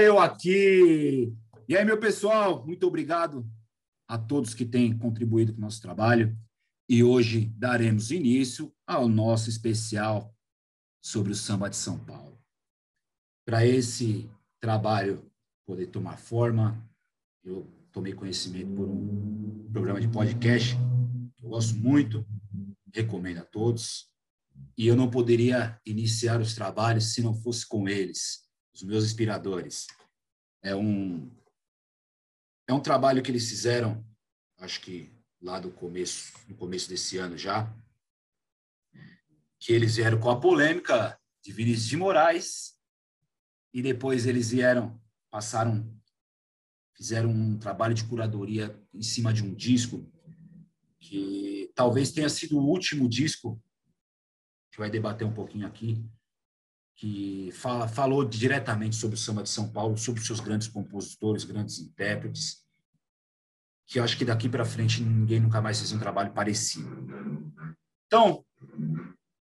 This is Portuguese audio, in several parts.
Eu aqui. E aí, meu pessoal, muito obrigado a todos que têm contribuído com o nosso trabalho. E hoje daremos início ao nosso especial sobre o samba de São Paulo. Para esse trabalho poder tomar forma, eu tomei conhecimento por um programa de podcast que eu gosto muito, recomendo a todos. E eu não poderia iniciar os trabalhos se não fosse com eles, os meus inspiradores. É um é um trabalho que eles fizeram, acho que lá do começo, no começo desse ano já, que eles vieram com a polêmica de Vinícius de Moraes e depois eles vieram, passaram, fizeram um trabalho de curadoria em cima de um disco que talvez tenha sido o último disco que vai debater um pouquinho aqui, que fala, falou diretamente sobre o samba de São Paulo, sobre seus grandes compositores, grandes intérpretes, que eu acho que daqui para frente ninguém nunca mais fez um trabalho parecido. Então,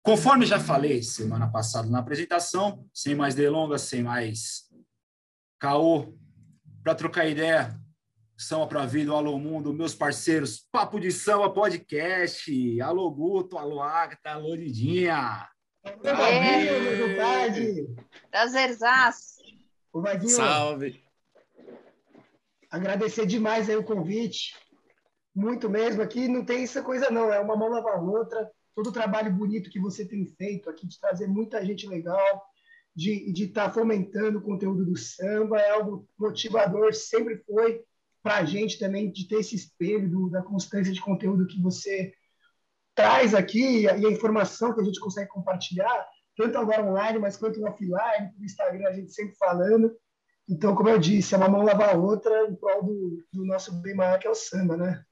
conforme já falei semana passada na apresentação, sem mais delongas, sem mais caô, para trocar ideia, Samba para a Vida, Alô Mundo, meus parceiros, Papo de Samba Podcast, Alô Guto, Alô Agatha, Alô Didinha. É. Prazerzaço. O Vaguinho, Salve. Agradecer demais aí o convite. Muito mesmo. Aqui não tem essa coisa, não. É uma mão lavar a outra. Todo o trabalho bonito que você tem feito aqui, de trazer muita gente legal, de estar tá fomentando o conteúdo do samba, é algo motivador, sempre foi para a gente também, de ter esse espelho do, da constância de conteúdo que você traz aqui e a, informação que a gente consegue compartilhar, tanto agora online, mas quanto offline, no Instagram, a gente sempre falando. Então, como eu disse, é uma mão lavar a outra em prol do, do nosso bem maior, que é o samba, né?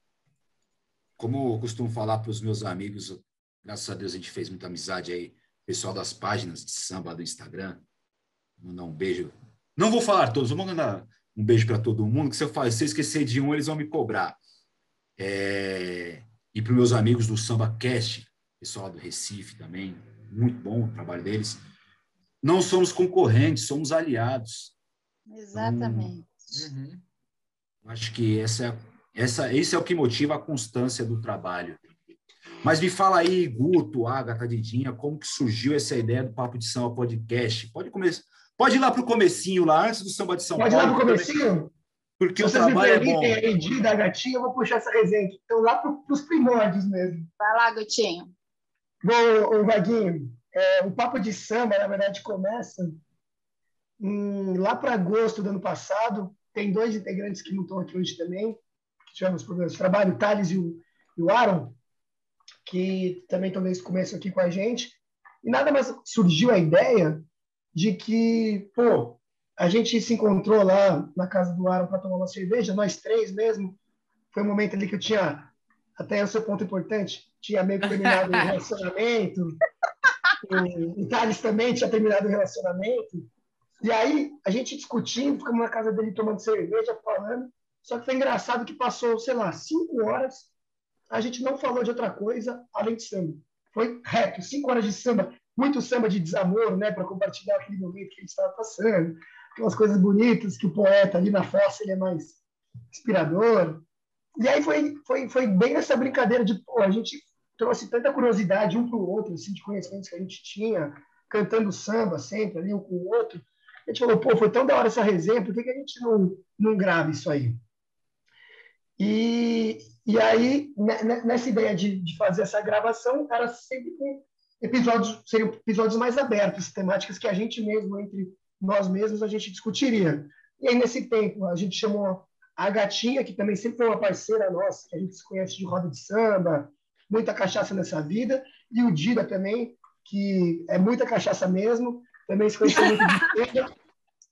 Como eu costumo falar para os meus amigos, graças a Deus a gente fez muita amizade aí, pessoal das páginas de samba do Instagram. Mandar um beijo. Não vou falar todos, vou mandar um beijo para todo mundo, que se eu, falar, se eu esquecer de um, eles vão me cobrar. É... E para os meus amigos do Samba Cast, pessoal do Recife também, muito bom o trabalho deles. Não somos concorrentes, somos aliados. Exatamente. Uhum. Acho que essa, é essa, esse é o que motiva a constância do trabalho. Mas me fala aí, Guto, Agatha, Didinha, como que surgiu essa ideia do Papo de Samba Podcast? Pode começar. Pode ir lá para o comecinho, lá antes do Samba de São Pode Paulo. Pode ir lá para o comecinho? Porque o trabalho é bom. Aí, da gatinha, eu vou puxar essa resenha aqui. Então, lá para os primórdios mesmo. Vai lá, Gutinho. Bom, o Vaguinho, é, o Papo de Samba, na verdade, começa Hum, lá para agosto do ano passado, tem dois integrantes que não estão aqui hoje também, que tivemos problemas de trabalho, o Thales e o, e o Aaron, que também estão desde o começo aqui com a gente. E nada mais surgiu a ideia de que, pô, a gente se encontrou lá na casa do Aaron para tomar uma cerveja, nós três mesmo. Foi um momento ali que eu tinha, até o seu ponto importante, tinha meio que terminado o relacionamento. O, o Thales também tinha terminado o relacionamento. E aí, a gente discutindo, ficamos na casa dele tomando cerveja, falando. Só que foi engraçado que passou, sei lá, cinco horas, a gente não falou de outra coisa além de samba. Foi reto, cinco horas de samba, muito samba de desamor, né, para compartilhar aquele momento que a gente estava passando, aquelas coisas bonitas que o poeta ali na fossa ele é mais inspirador. E aí foi, foi, foi bem essa brincadeira de, pô, a gente trouxe tanta curiosidade um para o outro, assim, de conhecimentos que a gente tinha, cantando samba sempre ali um com o outro. A gente falou, pô, foi tão da hora essa resenha, por que, que a gente não, não grava isso aí? E, e aí, né, né, nessa ideia de, de fazer essa gravação, era sempre com episódios, seriam episódios mais abertos, temáticas que a gente mesmo, entre nós mesmos, a gente discutiria. E aí, nesse tempo, a gente chamou a Gatinha, que também sempre foi uma parceira nossa, que a gente se conhece de roda de samba, muita cachaça nessa vida, e o Dida também, que é muita cachaça mesmo, também se conheceu muito de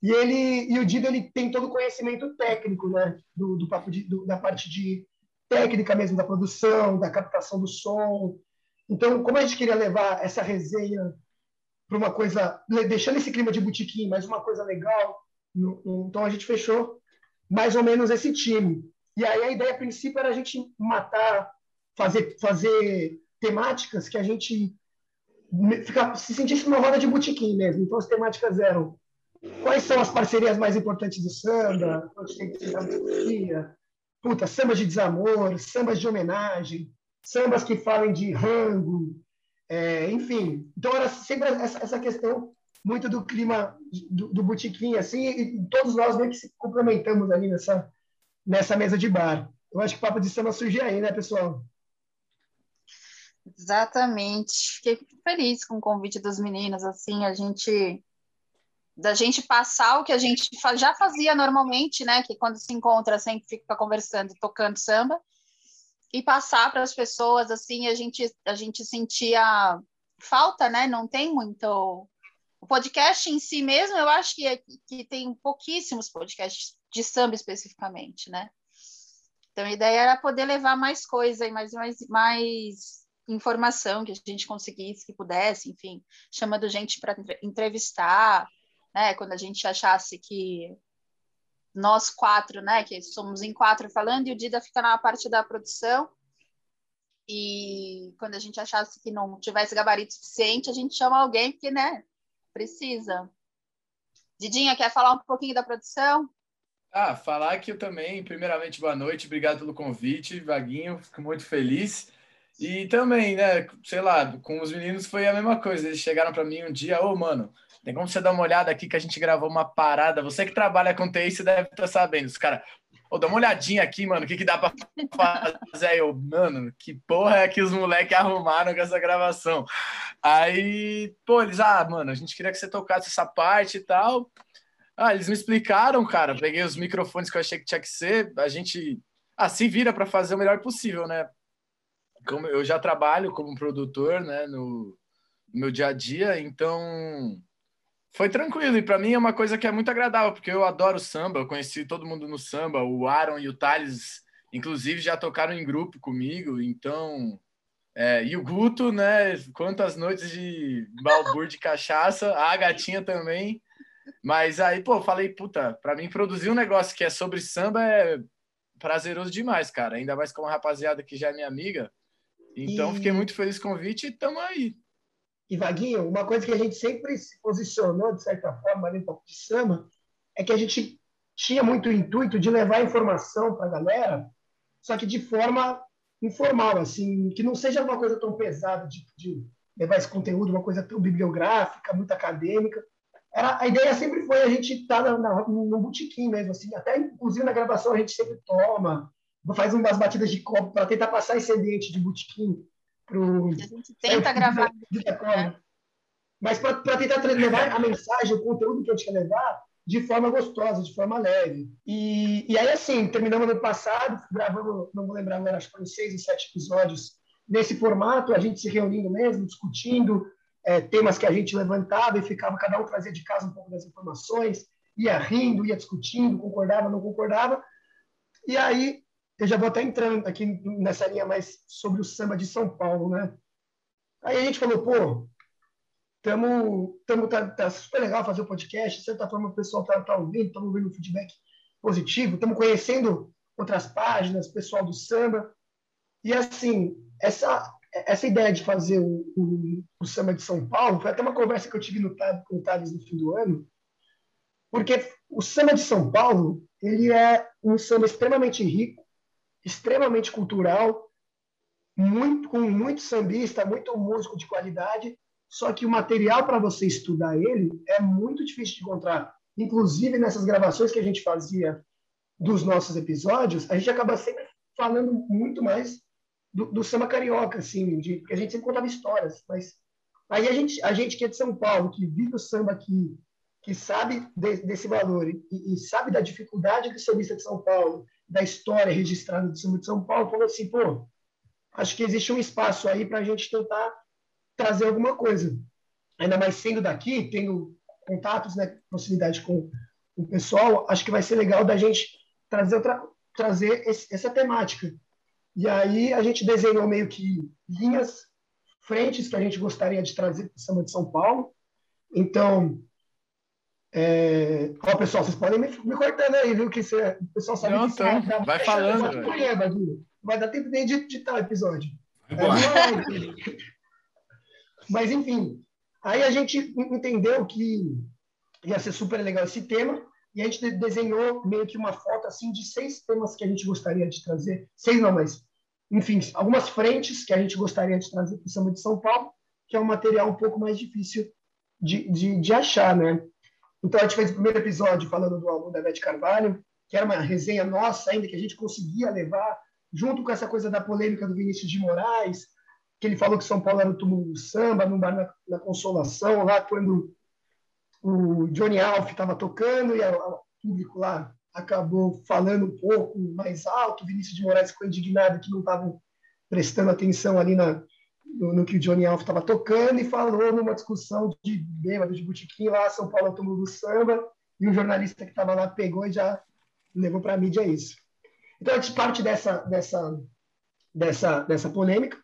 E ele e o Dido ele tem todo o conhecimento técnico, né, do, do papo de, do, da parte de técnica mesmo da produção, da captação do som. Então, como a gente queria levar essa resenha para uma coisa, deixando esse clima de botequim, mas uma coisa legal, então a gente fechou mais ou menos esse time. E aí a ideia a princípio era a gente matar, fazer fazer temáticas que a gente ficar, se sentisse uma roda de botequim mesmo. Então, as temáticas eram quais são as parcerias mais importantes do samba, onde tem que puta, sambas de desamor, sambas de homenagem, sambas que falem de rango, é, enfim. Então era sempre essa, essa questão muito do clima do, do botequim, assim, e todos nós meio que se complementamos ali nessa, nessa mesa de bar. Eu acho que o Papo de Samba surge aí, né, pessoal? Exatamente. Fiquei feliz com o convite dos meninos, assim, a gente da gente passar o que a gente já fazia normalmente, né, que quando se encontra sempre fica conversando, tocando samba, e passar para as pessoas assim, a gente a gente sentia falta, né? Não tem muito o podcast em si mesmo, eu acho que, é, que tem pouquíssimos podcasts de samba especificamente, né? Então a ideia era poder levar mais coisa e mais, mais, mais informação que a gente conseguisse, que pudesse, enfim, chamando gente para entrevistar, né? Quando a gente achasse que nós quatro, né, que somos em quatro falando, e o Dida fica na parte da produção. E quando a gente achasse que não tivesse gabarito suficiente, a gente chama alguém, porque, né, precisa. Didinha, quer falar um pouquinho da produção? Ah, falar que eu também, primeiramente, boa noite, obrigado pelo convite, Vaguinho, fico muito feliz. E também, né, sei lá, com os meninos foi a mesma coisa, eles chegaram para mim um dia, ô, oh, mano, tem como você dar uma olhada aqui que a gente gravou uma parada, você que trabalha com TI, você deve estar sabendo, os caras, dá uma olhadinha aqui, mano, o que que dá para fazer? Aí eu, mano, que porra é que os moleques arrumaram com essa gravação? Aí, pô, eles, ah, mano, a gente queria que você tocasse essa parte e tal, ah, eles me explicaram, cara. Peguei os microfones que eu achei que tinha que ser. A gente ah, vira para fazer o melhor possível, né? Como eu já trabalho como produtor, né, no, no meu dia a dia, então foi tranquilo. E para mim é uma coisa que é muito agradável, porque eu adoro samba. Eu conheci todo mundo no samba. O Aaron e o Thales, inclusive, já tocaram em grupo comigo. Então, é, e o Guto, né? Quantas noites de balbur de cachaça. A gatinha também. Mas aí, pô, falei, puta, para mim produzir um negócio que é sobre samba é prazeroso demais, cara. Ainda mais com uma rapaziada que já é minha amiga. Então, e... fiquei muito feliz com o convite e tamo aí. E, Vaguinho, uma coisa que a gente sempre se posicionou, de certa forma, ali no de samba, é que a gente tinha muito o intuito de levar informação para a galera, só que de forma informal, assim, que não seja uma coisa tão pesada de, de levar esse conteúdo, uma coisa tão bibliográfica, muito acadêmica, era, a ideia sempre foi a gente estar tá no botequim mesmo, assim, até inclusive na gravação a gente sempre toma, faz umas batidas de copo para tentar passar esse ambiente de botequim pro. A gente tenta é, gravar. De, né? Mas para tentar levar a mensagem, o conteúdo que a gente quer levar de forma gostosa, de forma leve. E, e aí, assim, terminamos no passado, gravamos, não vou lembrar agora, acho que foram seis ou sete episódios nesse formato, a gente se reunindo mesmo, discutindo, é, temas que a gente levantava e ficava, cada um trazia de casa um pouco das informações, ia rindo, ia discutindo, concordava, não concordava. E aí, eu já vou até entrando aqui nessa linha mais sobre o samba de São Paulo, né? Aí a gente falou, pô, tamo, tamo, tá, tá super legal fazer o podcast, de certa forma o pessoal tá, tá ouvindo, estamos ouvindo feedback positivo, estamos conhecendo outras páginas, pessoal do samba. E assim, essa essa ideia de fazer o, o, o, samba de São Paulo foi até uma conversa que eu tive no, com o Thales no fim do ano, porque o samba de São Paulo ele é um samba extremamente rico, extremamente cultural, muito com muito sambista, muito músico de qualidade, só que o material para você estudar ele é muito difícil de encontrar. Inclusive nessas gravações que a gente fazia dos nossos episódios, a gente acaba sempre falando muito mais do, do samba carioca, assim, de, porque a gente sempre contava histórias, mas aí a gente, a gente que é de São Paulo, que vive o samba aqui, que sabe de, desse valor e, e, sabe da dificuldade que o sambista de São Paulo, da história registrada do samba de São Paulo, falou assim, pô, acho que existe um espaço aí para a gente tentar trazer alguma coisa. Ainda mais sendo daqui, tendo contatos, né, proximidade com o pessoal, acho que vai ser legal da gente trazer outra, trazer esse, essa temática e aí a gente desenhou meio que linhas, frentes que a gente gostaria de trazer para o samba de São Paulo. Então, é... Ó, pessoal, vocês podem me, me cortando aí, viu? Que você, o pessoal sabe Não, que tô. Vai, vai falando. Vai dar tempo nem de editar o episódio. É, Mas, enfim, aí a gente entendeu que ia ser super legal esse tema. E a gente desenhou meio que uma foto assim de seis temas que a gente gostaria de trazer. Seis não, mas enfim, algumas frentes que a gente gostaria de trazer para o Samba de São Paulo, que é um material um pouco mais difícil de, de, de achar, né? Então a gente fez o primeiro episódio falando do álbum da Beth Carvalho, que era uma resenha nossa ainda que a gente conseguia levar, junto com essa coisa da polêmica do Vinícius de Moraes, que ele falou que São Paulo era o túmulo do samba, no bar na Consolação, lá quando o Johnny Alf estava tocando e o público lá acabou falando um pouco mais alto, o Vinícius de Moraes ficou indignado que não estavam prestando atenção ali na, no, no, que o Johnny Alf estava tocando e falou numa discussão de bêbado, de botequim lá, São Paulo túmulo do samba, e um jornalista que estava lá pegou e já levou para a mídia isso. Então, a gente parte dessa, dessa, dessa, dessa polêmica,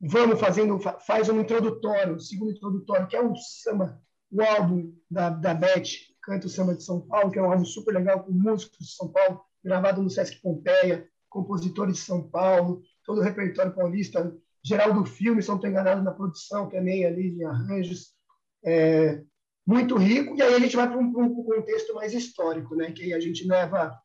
vamos fazendo, faz um introdutório, um segundo introdutório, que é o samba, o álbum da, da Beth, Canta o Samba de São Paulo, que é um álbum super legal com músicos de São Paulo, gravado no Sesc Pompeia, compositores de São Paulo, todo o repertório paulista, Geraldo Filme, se não estou enganado, na produção também ali de arranjos, é, muito rico, e aí a gente vai para um, um, contexto mais histórico, né? que a gente leva,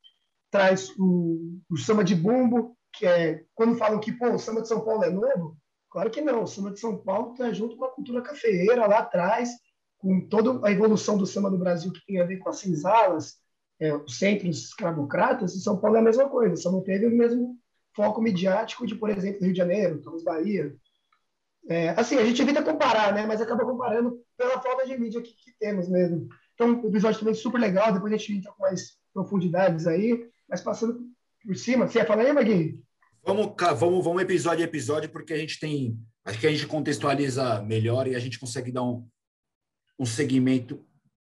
traz o, o samba de bumbo, que é, quando falam que pô, o samba de São Paulo é novo, Claro que não. O samba de São Paulo está junto com a cultura cafeeira lá atrás, com toda a evolução do samba do Brasil que tem a ver com as senzalas, é, os centros escravocratas, e São Paulo é a mesma coisa, só não teve o mesmo foco midiático de, por exemplo, Rio de Janeiro, Torres Bahia. É, assim, a gente evita comparar, né? mas acaba comparando pela falta de mídia que, que temos mesmo. Então, o episódio também é super legal, depois a gente entra com mais profundidades aí, mas passando por cima. Você ia falar aí, Maguinho? Vamos, vamos, vamos episódio a episódio, porque a gente tem. Acho que a gente contextualiza melhor e a gente consegue dar um, um segmento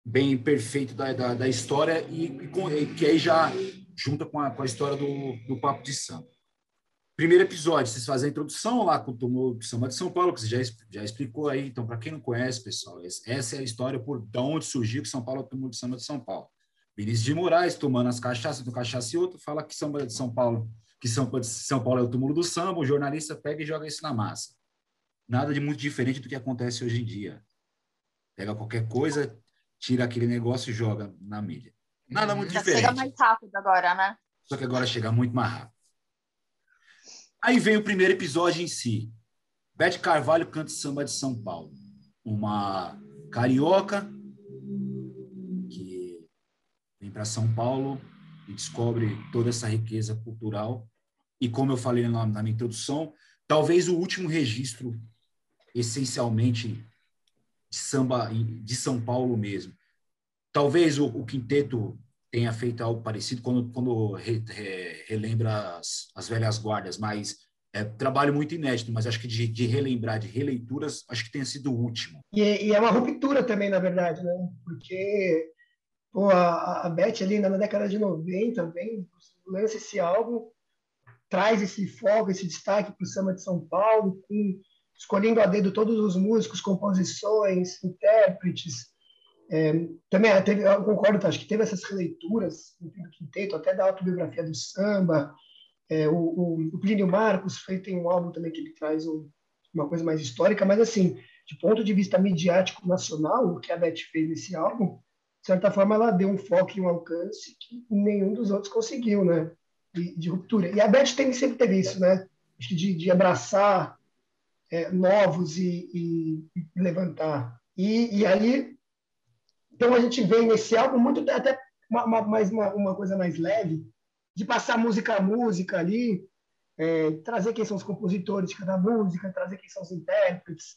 bem perfeito da, da, da história e, e, que aí já junta com a, com a história do, do Papo de Samba. Primeiro episódio, vocês fazem a introdução lá com o Tumor Samba de São Paulo, que você já, já explicou aí. Então, para quem não conhece, pessoal, essa é a história por de onde surgiu que São Paulo é o Tumor Samba de São Paulo. Vinícius de Moraes, tomando as cachaças do cachaça e outro, fala que Samba de São Paulo que São, São Paulo é o túmulo do samba, o jornalista pega e joga isso na massa. Nada de muito diferente do que acontece hoje em dia. Pega qualquer coisa, tira aquele negócio e joga na mídia. Nada muito Já diferente. Chega mais rápido agora, né? Só que agora chega muito mais rápido. Aí vem o primeiro episódio em si. Bete Carvalho canta samba de São Paulo. Uma carioca que vem para São Paulo e descobre toda essa riqueza cultural e como eu falei na, na minha introdução, talvez o último registro essencialmente de samba de São Paulo mesmo. Talvez o, o quinteto tenha feito algo parecido quando, quando re, re, relembra as, as velhas guardas, mas é trabalho muito inédito, mas acho que de, de, relembrar, de releituras, acho que tenha sido o último. E, e, é uma ruptura também, na verdade, né? Porque pô, a, a Beth ali na década de 90 vem, lança esse álbum traz esse foco, esse destaque para o samba de São Paulo, com, escolhendo a dedo todos os músicos, composições, intérpretes. É, também teve, eu concordo, acho que teve essas releituras do quinteto, até da autobiografia do samba. É, o, o, o Plínio Marcos fez, tem um álbum também que ele traz um, uma coisa mais histórica, mas assim, de ponto de vista midiático nacional, o que a Beth fez nesse álbum, de certa forma, ela deu um foco e um alcance que nenhum dos outros conseguiu, né? de, de, ruptura. E a Beth tem, sempre teve isso, né? De, de abraçar é, novos e, e, e levantar. E, e, aí, então a gente vem nesse álbum muito até uma, uma, mais uma, uma coisa mais leve, de passar música a música ali, é, trazer quem são os compositores de cada música, trazer quem são os intérpretes,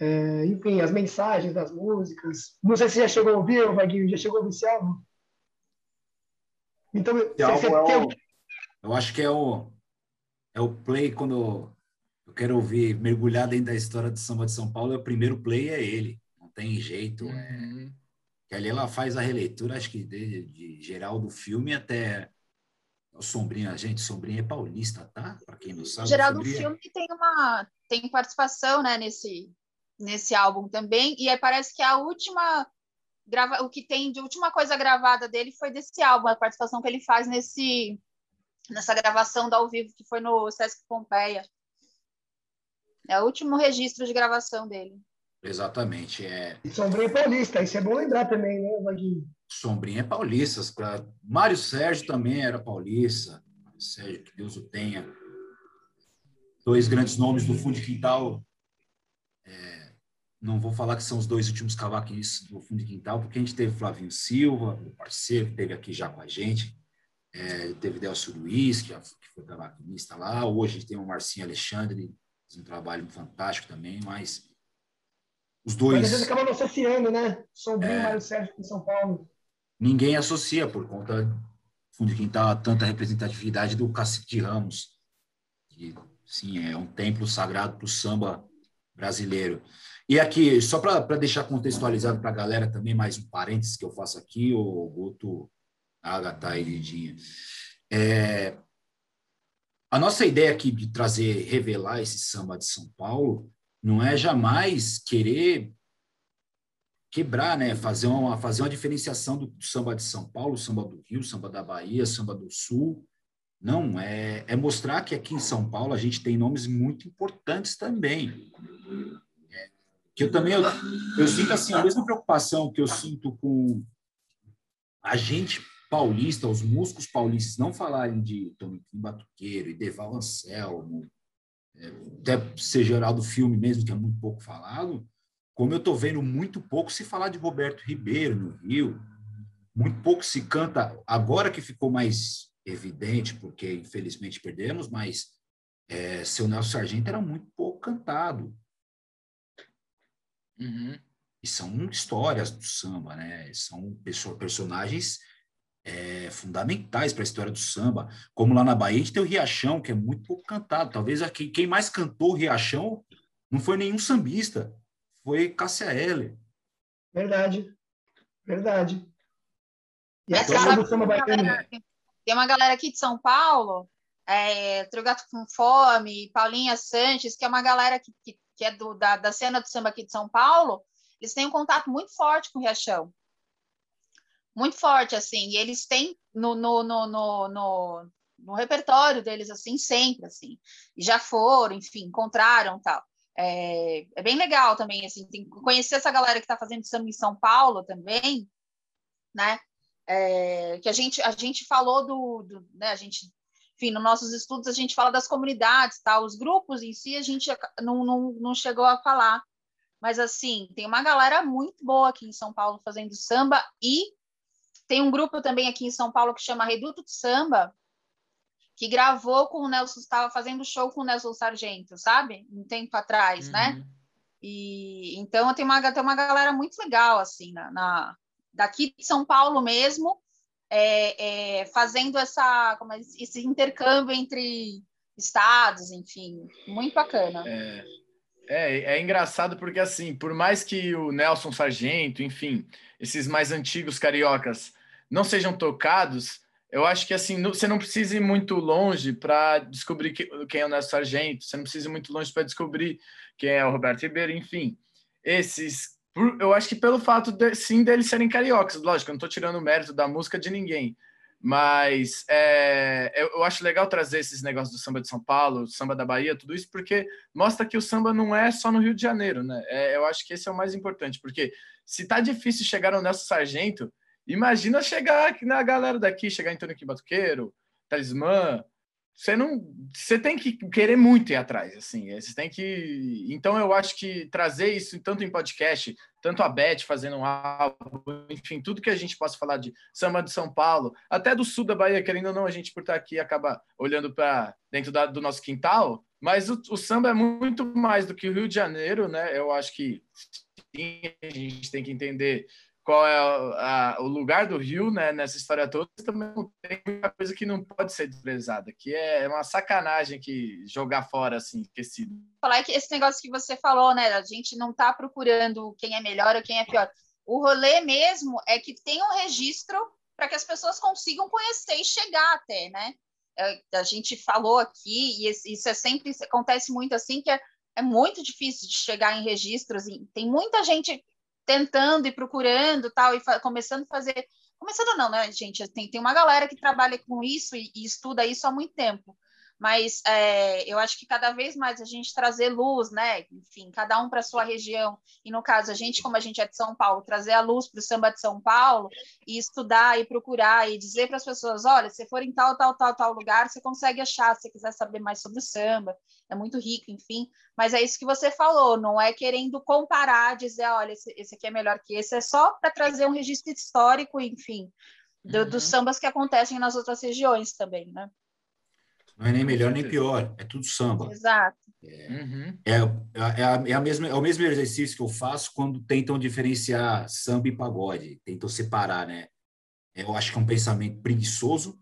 é, enfim, as mensagens das músicas. Não sei se já chegou a ouvir, Vaguinho, já chegou a ouvir esse álbum? Então, você, você é tem, eu acho que é o, é o play quando eu quero ouvir, mergulhar dentro da história de samba de São Paulo, o primeiro play é ele. Não tem jeito. É. Uhum. É, que ali ela faz a releitura, acho que de, de geral do filme até o Sombrinha, gente, Sombrinha é paulista, tá? Para quem não sabe. Geral do filme tem uma tem participação, né, nesse nesse álbum também, e aí parece que a última grava, o que tem de última coisa gravada dele foi desse álbum, a participação que ele faz nesse nessa gravação do ao vivo que foi no Sesc Pompeia. É o último registro de gravação dele. Exatamente. É... E Sombrinha é paulista, isso é bom lembrar também, né, Vaguinho? Sombrinha é paulista. Pra... Mário Sérgio também era paulista. Mário Sérgio, que Deus o tenha. Dois grandes nomes do fundo de quintal. É... Não vou falar que são os dois últimos cavaquinhos do fundo de quintal, porque a gente teve Flavinho Silva, o parceiro, que esteve aqui já com a gente. É, teve Delcio Luiz, que, que foi cavaquinista lá. Hoje a gente tem o Marcinho Alexandre, um trabalho fantástico também, mas os dois. Mas às vezes acaba não associando, né? Sombrinho é, Mário Sérgio em São Paulo. Ninguém associa por conta fundo de quintal tanta representatividade do Cacique de Ramos, que sim é um templo sagrado para o samba brasileiro. E aqui, só para deixar contextualizado para a galera também, mais um parênteses que eu faço aqui, o Guto, Agatha e Lidinha. É, a nossa ideia aqui de trazer, revelar esse samba de São Paulo, não é jamais querer quebrar, né? Fazer uma, fazer uma diferenciação do, samba de São Paulo, samba do Rio, samba da Bahia, samba do Sul. Não, é, é mostrar que aqui em São Paulo a gente tem nomes muito importantes também. É, que eu também eu, eu sinto assim a mesma preocupação que eu sinto com a gente paulista, os músicos paulistas não falarem de Tony Batuqueiro e Deval Anselmo, até ser geral do filme mesmo, que é muito pouco falado, como eu estou vendo muito pouco se falar de Roberto Ribeiro no Rio, muito pouco se canta, agora que ficou mais evidente, porque infelizmente perdemos, mas é, seu Nelson Sargento era muito pouco cantado. Uhum. E são histórias do samba, né? São personagens é, fundamentais para a história do samba. Como lá na Bahia, a gente tem o Riachão, que é muito pouco cantado. Talvez aqui, quem mais cantou o Riachão não foi nenhum sambista, foi Cássia Heller. Verdade, verdade. E a cara do samba baiano. Tem uma galera aqui de São Paulo, é, Trugato com Fome, Paulinha Sanches, que é uma galera que, que, que é do, da, da cena do samba aqui de São Paulo, eles têm um contato muito forte com o Riachão muito forte, assim, e eles têm no, no, no, no, no, no repertório deles, assim, sempre, assim, já foram, enfim, encontraram, tal. É, é bem legal também, assim, tem, conhecer essa galera que está fazendo samba em São Paulo também, né, é, que a gente, a gente falou do, do né, a gente, enfim, nos nossos estudos a gente fala das comunidades, tal, os grupos em si a gente não, não, não chegou a falar, mas assim, tem uma galera muito boa aqui em São Paulo fazendo samba e tem um grupo também aqui em São Paulo que chama Reduto de Samba, que gravou com o Nelson, estava fazendo show com o Nelson Sargento, sabe? Um tempo atrás, né? uhum. né? E então tem uma, tem uma galera muito legal, assim, na, na daqui de São Paulo mesmo, é, é, fazendo essa, é, esse intercâmbio entre estados, enfim, muito bacana. É, é, é engraçado porque, assim, por mais que o Nelson Sargento, enfim, esses mais antigos cariocas não sejam tocados, eu acho que assim você não precisa ir muito longe para descobrir quem é o Nelson Sargento, você não precisa ir muito longe para descobrir quem é o Roberto Ribeiro, enfim. Esses, eu acho que pelo fato de, sim deles serem cariocas, lógico, eu não estou tirando o mérito da música de ninguém, mas é, eu, acho legal trazer esses negócios do samba de São Paulo, samba da Bahia, tudo isso, porque mostra que o samba não é só no Rio de Janeiro, né? É, eu acho que esse é o mais importante, porque se tá difícil chegar no Nelson Sargento, Imagina chegar aqui na galera daqui, chegar em Antônio Batuqueiro, Talismã. Você não, você tem que querer muito ir atrás, assim. Você tem que. Então eu acho que trazer isso tanto em podcast, tanto a Beth fazendo um álbum, enfim, tudo que a gente possa falar de samba de São Paulo, até do sul da Bahia, querendo ou não, a gente por estar aqui acaba olhando para dentro da, do nosso quintal. Mas o, o samba é muito mais do que o Rio de Janeiro, né? Eu acho que sim, a gente tem que entender qual é a, a, o lugar do Rio né, nessa história toda, também tem uma coisa que não pode ser desprezada, que é uma sacanagem que jogar fora, assim, esquecido. Falar que esse negócio que você falou, né, a gente não está procurando quem é melhor ou quem é pior. O rolê mesmo é que tem um registro para que as pessoas consigam conhecer e chegar até, né? É, a gente falou aqui, e isso é sempre, acontece muito assim, que é, é muito difícil de chegar em registros, tem muita gente tentando e procurando tal, e começando a fazer. Começando não, né, gente? Tem, tem uma galera que trabalha com isso e, e, estuda isso há muito tempo. mas é, eu acho que cada vez mais a gente trazer luz, né? Enfim, cada um para sua região. E no caso, a gente, como a gente é de São Paulo, trazer a luz para o samba de São Paulo e estudar e procurar e dizer para as pessoas: olha, se for em tal, tal, tal, tal lugar, você consegue achar, se quiser saber mais sobre o samba, é muito rico, enfim. Mas é isso que você falou, não é querendo comparar, dizer, olha, esse, esse aqui é melhor que esse, é só para trazer um registro histórico, enfim, do, uhum. dos sambas que acontecem nas outras regiões também, né? Não é nem melhor nem pior, é tudo samba. Exato. É, uhum. é, é, a, é, a mesma, é o mesmo exercício que eu faço quando tentam diferenciar samba e pagode, tentam separar, né? Eu acho que é um pensamento preguiçoso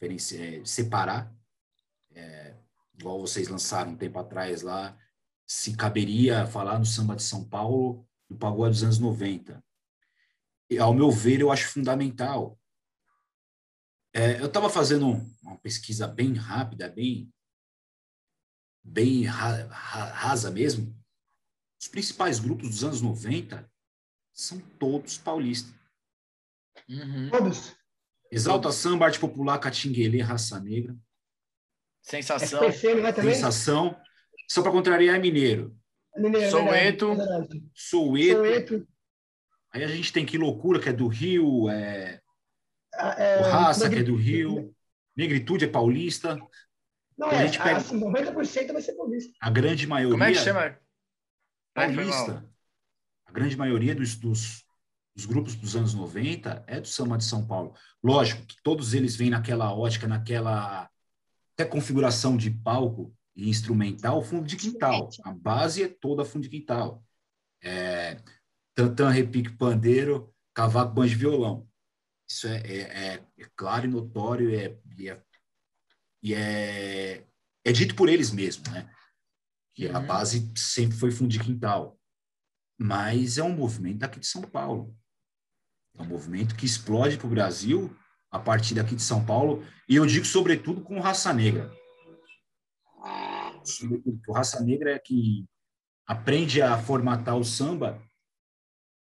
é, separar, é, igual vocês lançaram um tempo atrás lá, se caberia falar no samba de São Paulo do pagode dos anos 90. E, ao meu ver, eu acho fundamental é, eu estava fazendo uma pesquisa bem rápida, bem, bem rasa mesmo. Os principais grupos dos anos 90 são todos paulistas. Uhum. Todos. Exalta Samba, Arte Popular, Catinguelê, Raça Negra. Sensação. Sensação. Só para contrariar é Mineiro. Mineiro Soueto. Soueto. Aí a gente tem Que Loucura, que é do Rio. É... É, o Raça, que é do Rio. Negritude é paulista. Não, é, a gente pega... assim, 90% vai ser paulista. A grande maioria. Como é que chama? Paulista. A grande maioria dos, dos, dos, grupos dos anos 90 é do samba de São Paulo. Lógico que todos eles vêm naquela ótica, naquela até configuração de palco e instrumental, fundo de quintal. A base é toda fundo de quintal. É, tantã, repique, pandeiro, cavaco, banjo e violão. Isso é, é, é, é claro e notório é, e é, e é, é dito por eles mesmos, né? Que uhum. a base sempre foi fundo de quintal. Mas é um movimento daqui de São Paulo. É um movimento que explode para o Brasil a partir daqui de São Paulo. E eu digo, sobretudo, com raça negra. Sobretudo, o raça negra é que aprende a formatar o samba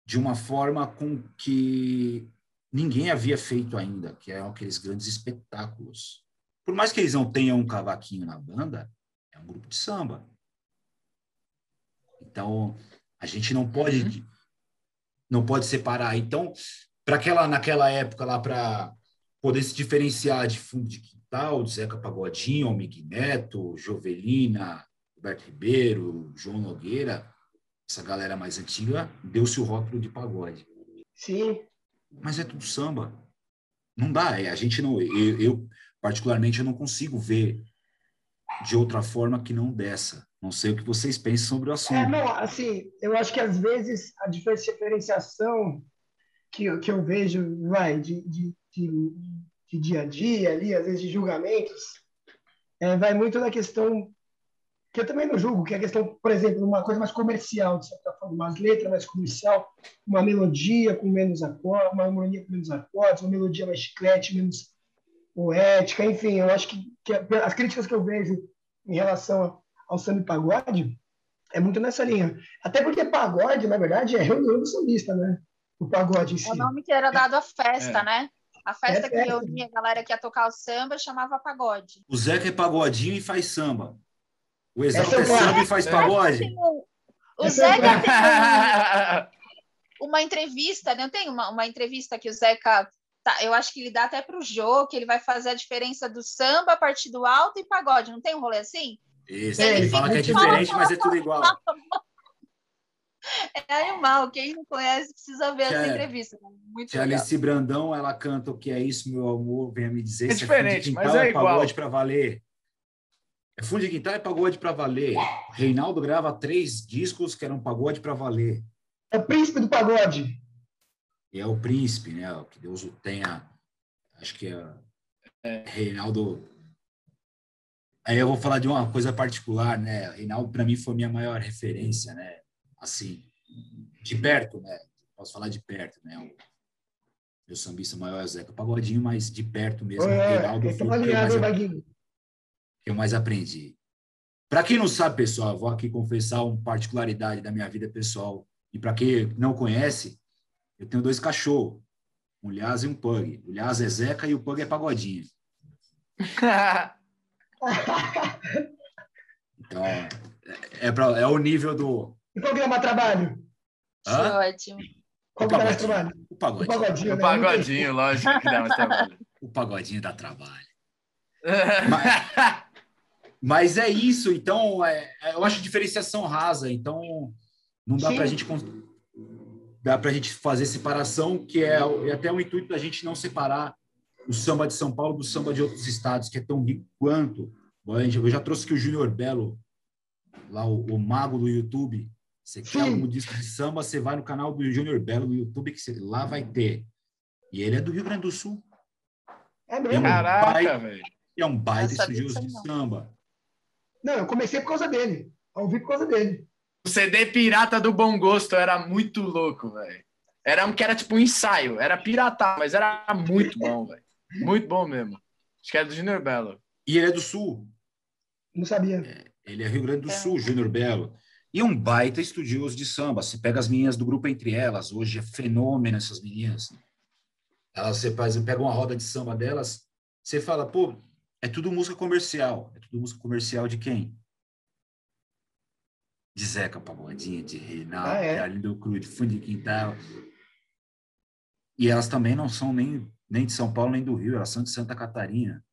de uma forma com que ninguém havia feito ainda, que é aqueles grandes espetáculos. Por mais que eles não tenham um cavaquinho na banda, é um grupo de samba. Então, a gente não pode uhum. não pode separar. Então, para aquela naquela época lá para poder se diferenciar de fundo de quintal, de Zeca Pagodinho, Almig Neto, Jovelina, Roberto Ribeiro, João Nogueira, essa galera mais antiga, deu-se o rótulo de pagode. Sim mas é tudo samba. Não dá, é, a gente não, eu, eu, particularmente eu não consigo ver de outra forma que não dessa. Não sei o que vocês pensam sobre o assunto. É, não, assim, eu acho que às vezes a diferenciação que, que eu vejo, vai, de, de, de, de dia a dia ali, às vezes de julgamentos, é, vai muito da questão que eu também não julgo, que é a questão, por exemplo, uma coisa mais comercial, de certa forma, uma letra mais comercial, uma melodia com menos acordes, uma harmonia com menos acordes, uma melodia mais chiclete, menos poética, enfim, eu acho que, que as críticas que eu vejo em relação ao samba e pagode é muito nessa linha. Até porque pagode, na verdade, é reunião do sambista, né? O pagode em si. É o nome que era dado à festa, é. né? A festa é, que eu via a galera que ia tocar o samba chamava pagode. O Zeca é pagodinho e faz samba. O Exalta é samba e faz pagode. O Zeca tem uma entrevista, não né? tem uma, uma entrevista que o Zeca Tá, eu acho que ele dá até para o jogo, que ele vai fazer a diferença do samba a partir do alto e pagode. Não tem um rolê assim? Isso, ele, ele fala que é diferente, mas é tudo igual. É animal. Quem não conhece precisa ver essa entrevista. Muito Tia Alice Brandão, ela canta o que é isso, meu amor, venha me dizer. É, é diferente, mas é, é igual. pagode para valer. É fundo de quintal e pagode para valer. Reinaldo grava três discos que eram pagode para valer. É o príncipe do pagode. E é o príncipe, né? Que Deus o tenha. Acho que é, é. Reinaldo. Aí eu vou falar de uma coisa particular, né? Reinaldo para mim foi minha maior referência, né? Assim, de perto, né? Posso falar de perto, né? O meu sambista maior é o Zeca Pagodinho, mas de perto mesmo. É, Reinaldo foi o que mais, que eu mais aprendi. Para quem não sabe, pessoal, vou aqui confessar uma particularidade da minha vida pessoal. E para quem não conhece, eu tenho dois cachorros, um Lhasa e um Pug. O Lhasa é Zeca e o Pug é Pagodinho. Então, é, é, pra, é o nível do. E programa trabalho? Hã? Ótimo. Qual que dá mais trabalho? O pagodinho. O pagodinho, O né? pagodinho, lógico que dá mais trabalho. O pagodinho dá trabalho. Mas, mas é isso, então é, é- eu acho diferenciação rasa, então não dá para a gente dá para a gente fazer separação, que é, é até o intuito da gente não separar o samba de São Paulo do samba de outros estados, que é tão rico quanto. Eu já trouxe que o Júnior Belo, lá o, o mago do YouTube, você quer Sim. algum disco de samba, você vai no canal do Júnior Belo no YouTube, que você- lá vai ter. E ele é do Rio Grande do Sul. É É um mesmo? Caraca, pai- velho. E é um baita Eu estudioso de samba. Não, eu comecei por causa dele. A ouvir por causa dele. O CD pirata do Bom Gosto era muito louco, velho. Era um que era tipo um ensaio. Era pirata, mas era muito bom, velho. Muito bom mesmo. Acho que era do Junior Belo. E ele é do Sul. Não sabia. Ele é Rio Grande do É. Sul, Júnior Belo. E um baita estudioso de samba. Você pega as meninas do grupo Entre Elas, hoje é fenômeno essas meninas. Elas, você faz, pega uma roda de samba delas, você fala, pô, é tudo música comercial. É tudo música comercial de quem? De Zeca Pagodinho, de Reinaldo, Ah, é? de Arlindo Cruz, de Fundo de Quintal. E elas também não são nem, nem de São Paulo, nem do Rio, elas são de Santa Catarina.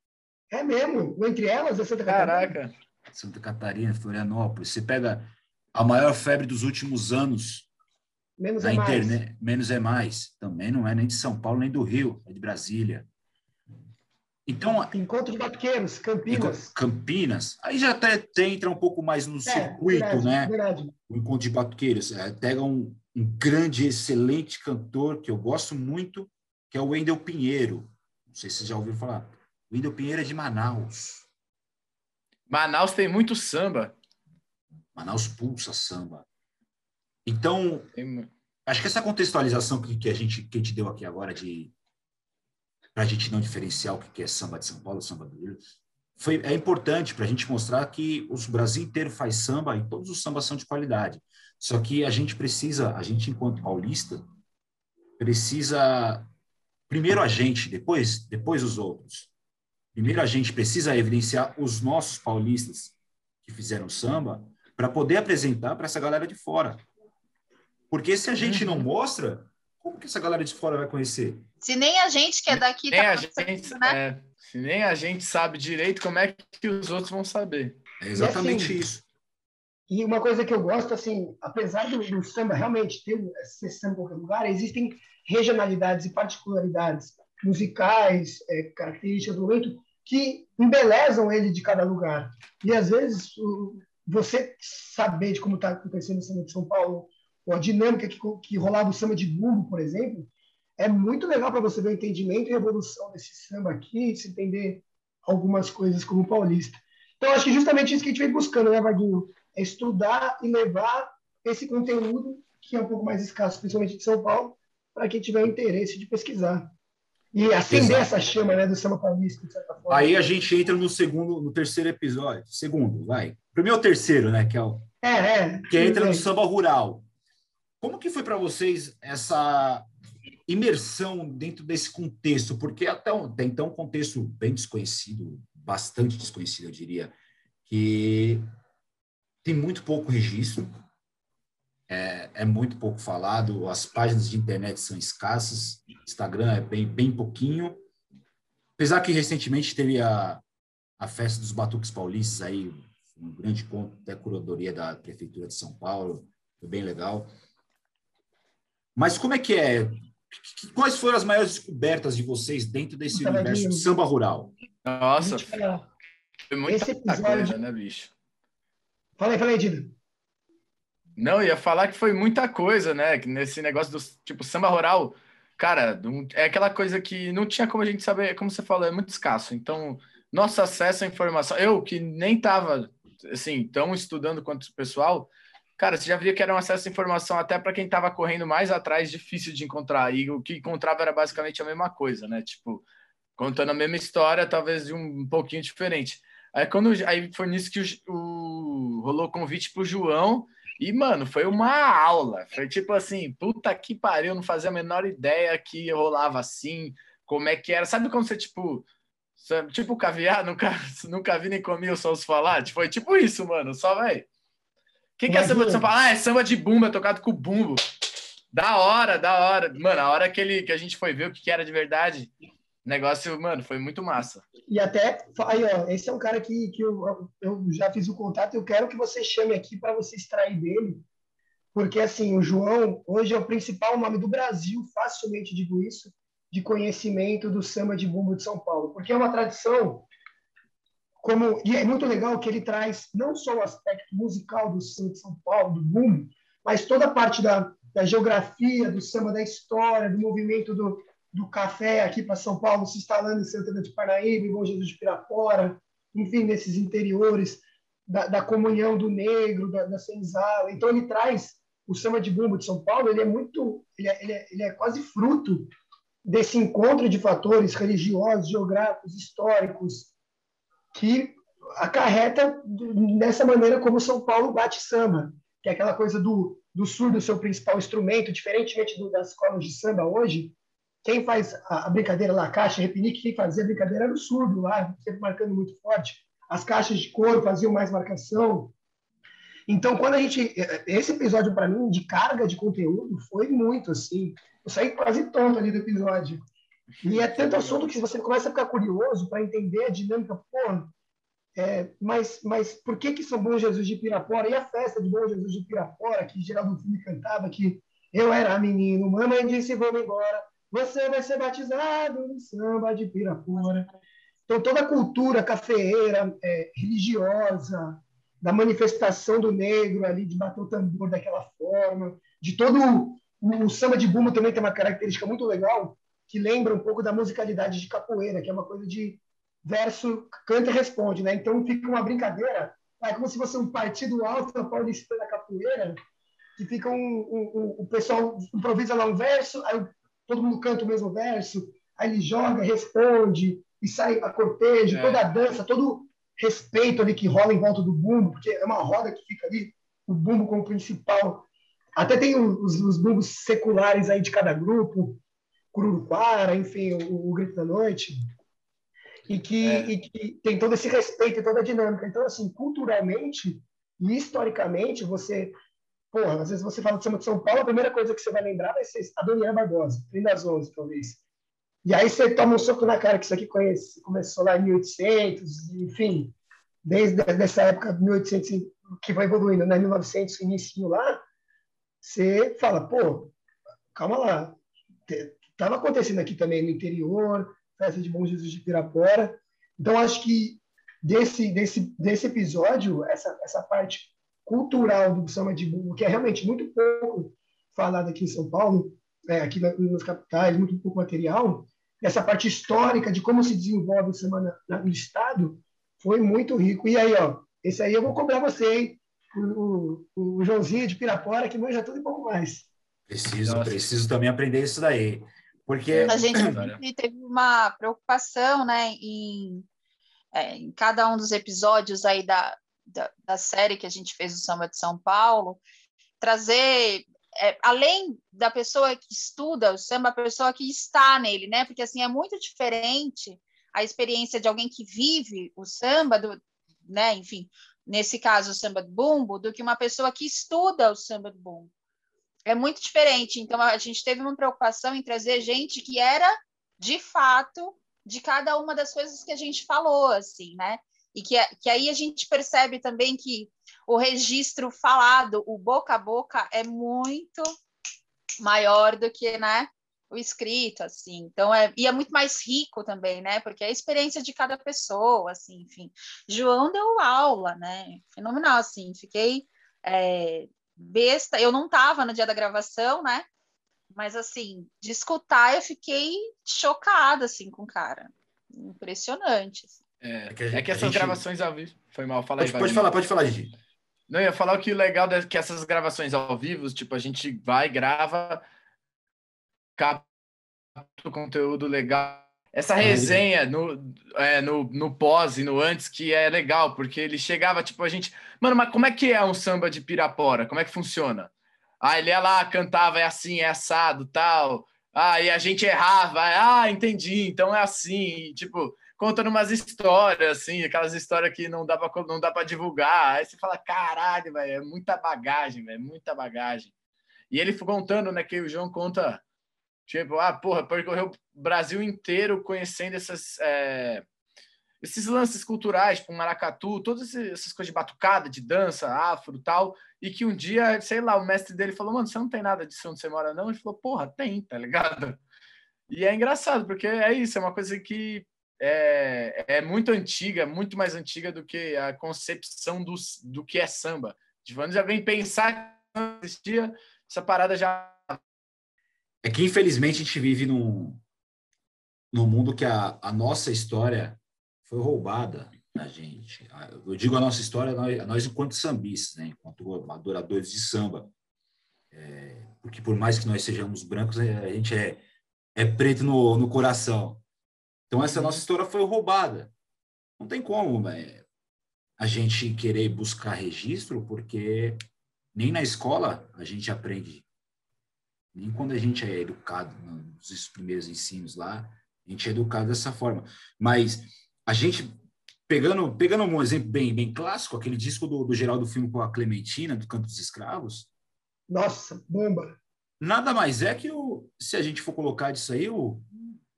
É mesmo. Entre elas, é Santa Catarina. Caraca. Santa Catarina, Florianópolis. Você pega a maior febre dos últimos anos Menos na é mais. internet, menos é mais. Também não é nem de São Paulo, nem do Rio, é de Brasília. Então, Encontro de Batuqueiros, Campinas. Campinas, aí já até, entra um pouco mais no É, circuito, verdade, né? Verdade. O encontro de batuqueiros. É, pega um, um grande, excelente cantor que eu gosto muito, que é o Wendel Pinheiro. Não sei se vocês já ouviram falar. O Wendel Pinheiro é de Manaus. Manaus tem muito samba. Manaus pulsa samba. Então, acho que essa contextualização que, que a gente que a gente deu aqui agora de para a gente não diferenciar o que que é samba de São Paulo, samba do Rio, foi é importante para a gente mostrar que o Brasil inteiro faz samba e todos os sambas são de qualidade. Só que a gente precisa, a gente enquanto paulista precisa primeiro a gente, depois depois os outros. Primeiro a gente precisa evidenciar os nossos paulistas que fizeram samba para poder apresentar para essa galera de fora. Porque se a gente não mostra, como que essa galera de fora vai conhecer? Se nem a gente que é daqui Nem tá a gente, né? é, se nem a gente sabe direito, como é que os outros vão saber? É exatamente assim, isso. E uma coisa que eu gosto, assim, apesar do, do samba realmente ter um- ser samba em qualquer lugar, existem regionalidades e particularidades musicais, é, características do momento, que embelezam ele de cada lugar. E às vezes o- você saber de como está acontecendo o samba de São Paulo, ou a dinâmica que, que rolava o samba de bumbo, por exemplo, é muito legal para você ver o entendimento e a evolução desse samba aqui, se entender algumas coisas como paulista. Então, acho que justamente isso que a gente vem buscando, né, Vaguinho? É estudar e levar esse conteúdo, que é um pouco mais escasso, principalmente de São Paulo, para quem tiver interesse de pesquisar. E acender Exato. essa chama né, do samba paulista, de certa forma. Aí a gente entra no segundo, no terceiro episódio. Segundo, vai. Primeiro ou terceiro, né? Que é o É, é. que entra tudo no samba rural. Como que foi para vocês essa imersão dentro desse contexto? Porque até, até então um contexto bem desconhecido, bastante desconhecido, eu diria, que tem muito pouco registro, é, é muito pouco falado, as páginas de internet são escassas, Instagram é bem, bem pouquinho. Apesar que recentemente teve a, a festa dos Batuques Paulistas aí, um grande ponto da curadoria da Prefeitura de São Paulo, foi bem legal. Mas como é que é? Quais foram as maiores descobertas de vocês dentro desse universo de samba rural? Nossa, foi muita esse episódio- coisa, né, bicho? Fala aí, fala aí, Dida. Não, ia falar que foi muita coisa, né? Que nesse negócio do tipo samba rural, cara, é aquela coisa que não tinha como a gente saber, como você falou, é muito escasso. Então, nosso acesso à informação, eu que nem tava assim tão estudando quanto o pessoal, cara, você já via que era um acesso à informação até para quem estava correndo mais atrás, difícil de encontrar. E o que encontrava era basicamente a mesma coisa, né? Tipo, contando a mesma história, talvez de um, um pouquinho diferente. Aí quando aí foi nisso que o, o rolou o convite pro João e, mano, foi uma aula. Foi tipo assim, puta que pariu, não fazia a menor ideia que rolava assim, como é que era. Sabe quando você, tipo, Tipo caviar, nunca, nunca vi nem comi, eu só os falar. Tipo, foi tipo isso, mano. Só, velho. O que, que é samba de São Paulo? Ah, é samba de bumbo, é tocado com bumbo. Da hora, da hora. Mano, a hora que, ele, que a gente foi ver o que era de verdade, o negócio, mano, foi muito massa. E até, aí, ó, esse é um cara que, que eu, eu já fiz o contato, eu quero que você chame aqui para você extrair dele, porque, assim, o João hoje é o principal nome do Brasil, facilmente digo isso, de conhecimento do samba de bumbo de São Paulo, porque é uma tradição como e é muito legal que ele traz não só o aspecto musical do samba de São Paulo, do bumbo, mas toda a parte da, da geografia, do samba da história, do movimento do, do café aqui para São Paulo, se instalando em Santana de Parnaíba, em Bom Jesus de Pirapora, enfim, nesses interiores, da, da comunhão do negro, da, da senzala. Então, ele traz o samba de bumbo de São Paulo, ele é muito, ele é, ele é, ele é quase fruto desse encontro de fatores religiosos, geográficos, históricos, que acarreta dessa maneira como São Paulo bate samba, que é aquela coisa do, do surdo seu principal instrumento, diferentemente do, das escolas de samba hoje, quem faz a, a brincadeira lá, a caixa, repinique, quem fazia a brincadeira era o surdo lá, sempre marcando muito forte. As caixas de couro faziam mais marcação. Então, quando a gente. Esse episódio, para mim, de carga de conteúdo, foi muito assim. Eu saí quase tonto ali do episódio. E é tanto assunto que você começa a ficar curioso para entender a dinâmica. Pô, é, mas, mas por que que São Bom Jesus de Pirapora? E a festa de Bom Jesus de Pirapora, que Geraldo Filme cantava, que eu era menino, mamãe disse, vamos embora, você vai ser batizado no samba de Pirapora. Então, toda a cultura cafeeira, é, religiosa, da manifestação do negro ali, de bater o tambor daquela forma, de todo o, o samba de bumbo também tem uma característica muito legal, que lembra um pouco da musicalidade de capoeira, que é uma coisa de verso, canta e responde, né? Então fica uma brincadeira, é como se fosse um partido alto paulista da capoeira, que fica um, um, um, o pessoal improvisa lá um verso, aí todo mundo canta o mesmo verso, aí ele joga, responde, e sai a cortejo, é. toda a dança, todo respeito ali que rola em volta do bumbo, porque é uma roda que fica ali, o bumbo como principal. Até tem os, os bumbos seculares aí de cada grupo, Cururuquara, enfim, o, o Grito da Noite, e que, é. e que tem todo esse respeito e toda a dinâmica. Então, assim, culturalmente e historicamente, você porra, às vezes você fala de Samba de São Paulo, a primeira coisa que você vai lembrar vai ser a Daniela Barbosa, fim das 11, talvez. E aí você toma um soco na cara que isso aqui conhece, começou lá em 1800, enfim, desde essa época, 1800, que vai evoluindo, né, 1900, início lá, você fala, pô, calma lá, estava acontecendo aqui também no interior, festa de Bom Jesus de Pirapora. Então, acho que desse, desse, desse episódio, essa, essa parte cultural do samba de que é realmente muito pouco falado aqui em São Paulo, é, aqui na, nas capitais, muito pouco material, essa parte histórica de como se desenvolve o samba no Estado, foi muito rico. E aí, ó, esse aí eu vou cobrar você, hein? O, o, o Joãozinho de Pirapora, que manja tudo e pouco mais. Preciso, Nossa. preciso também aprender isso daí. Porque a gente teve uma preocupação, né, em, é, em cada um dos episódios aí da, da, da, série que a gente fez o Samba de São Paulo, trazer é, além da pessoa que estuda o samba, a pessoa que está nele, né? Porque assim é muito diferente a experiência de alguém que vive o samba, do, né? Enfim, nesse caso o samba do bumbo, do que uma pessoa que estuda o samba do bumbo é muito diferente. Então, a gente teve uma preocupação em trazer gente que era, de fato, de cada uma das coisas que a gente falou, assim, né? E que, que aí a gente percebe também que o registro falado, o boca a boca, é muito maior do que, né? O escrito, assim. Então, é, e é muito mais rico também, né? Porque é a experiência de cada pessoa, assim, enfim. João deu aula, né? Fenomenal, assim. Fiquei é, besta. Eu não estava no dia da gravação, né? Mas assim, de escutar, eu fiquei chocada assim com o cara. Impressionante. Assim. É, é, que, gente, é que essas gente... gravações ao vivo. Foi mal, fala pode, aí. Pode falar, pode falar, Gigi. Não, eu ia falar que o legal é que essas gravações ao vivo, tipo, a gente vai, grava, capta o conteúdo legal essa resenha no, é, no, no pós e no antes, que é legal, porque ele chegava, tipo, a gente. Mano, mas como é que é um samba de Pirapora? Como é que funciona? Ah, ele ia lá, cantava, é assim, é assado, tal. Ah, e a gente errava. Ah, entendi, então é assim. E, tipo, contando umas histórias, assim, aquelas histórias que não dá para não dá para divulgar. Aí você fala, caralho, velho, é muita bagagem, velho, muita bagagem. E ele foi contando, né, que o João conta, tipo, ah, porra, percorreu o Brasil inteiro conhecendo essas, é, esses lances culturais, tipo maracatu, todas essas coisas de batucada, de dança, afro tal, e que um dia, sei lá, o mestre dele falou, mano, você não tem nada disso onde você mora, não? Ele falou, porra, tem, tá ligado? E é engraçado, porque é isso, é uma coisa que é, é muito antiga, muito mais antiga do que a concepção do, do que é samba. Tipo, já vem pensar que existia, essa parada já. É que, infelizmente, a gente vive num, num mundo que a, a nossa história foi roubada da gente. Eu digo a nossa história, nós, nós enquanto sambistas, né? enquanto adoradores de samba. É, porque por mais que nós sejamos brancos, é, a gente é, é preto no, no coração. Então essa nossa história foi roubada. Não tem como é, a gente querer buscar registro, porque nem na escola a gente aprende, nem quando a gente é educado nos primeiros ensinos lá, a gente é educado dessa forma. Mas a gente pegando pegando um exemplo bem bem clássico, aquele disco do, do Geraldo Filme com a Clementina do Canto dos Escravos. Nossa, bomba. Nada mais é que o, se a gente for colocar disso aí, o,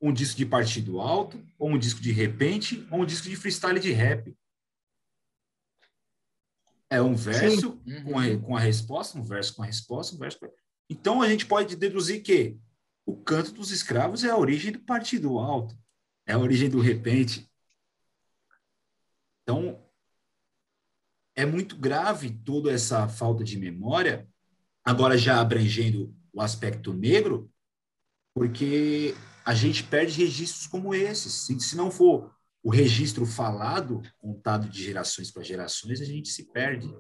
um disco de partido alto, ou um disco de repente, ou um disco de freestyle de rap. É um verso com a, com a, resposta, um verso com a resposta, um verso com a... Então a gente pode deduzir que o canto dos escravos é a origem do partido alto, é a origem do repente. Então é muito grave toda essa falta de memória, agora já abrangendo o aspecto negro, porque a gente perde registros como esses. Se, se não for o registro falado, contado de gerações para gerações, a gente se perde.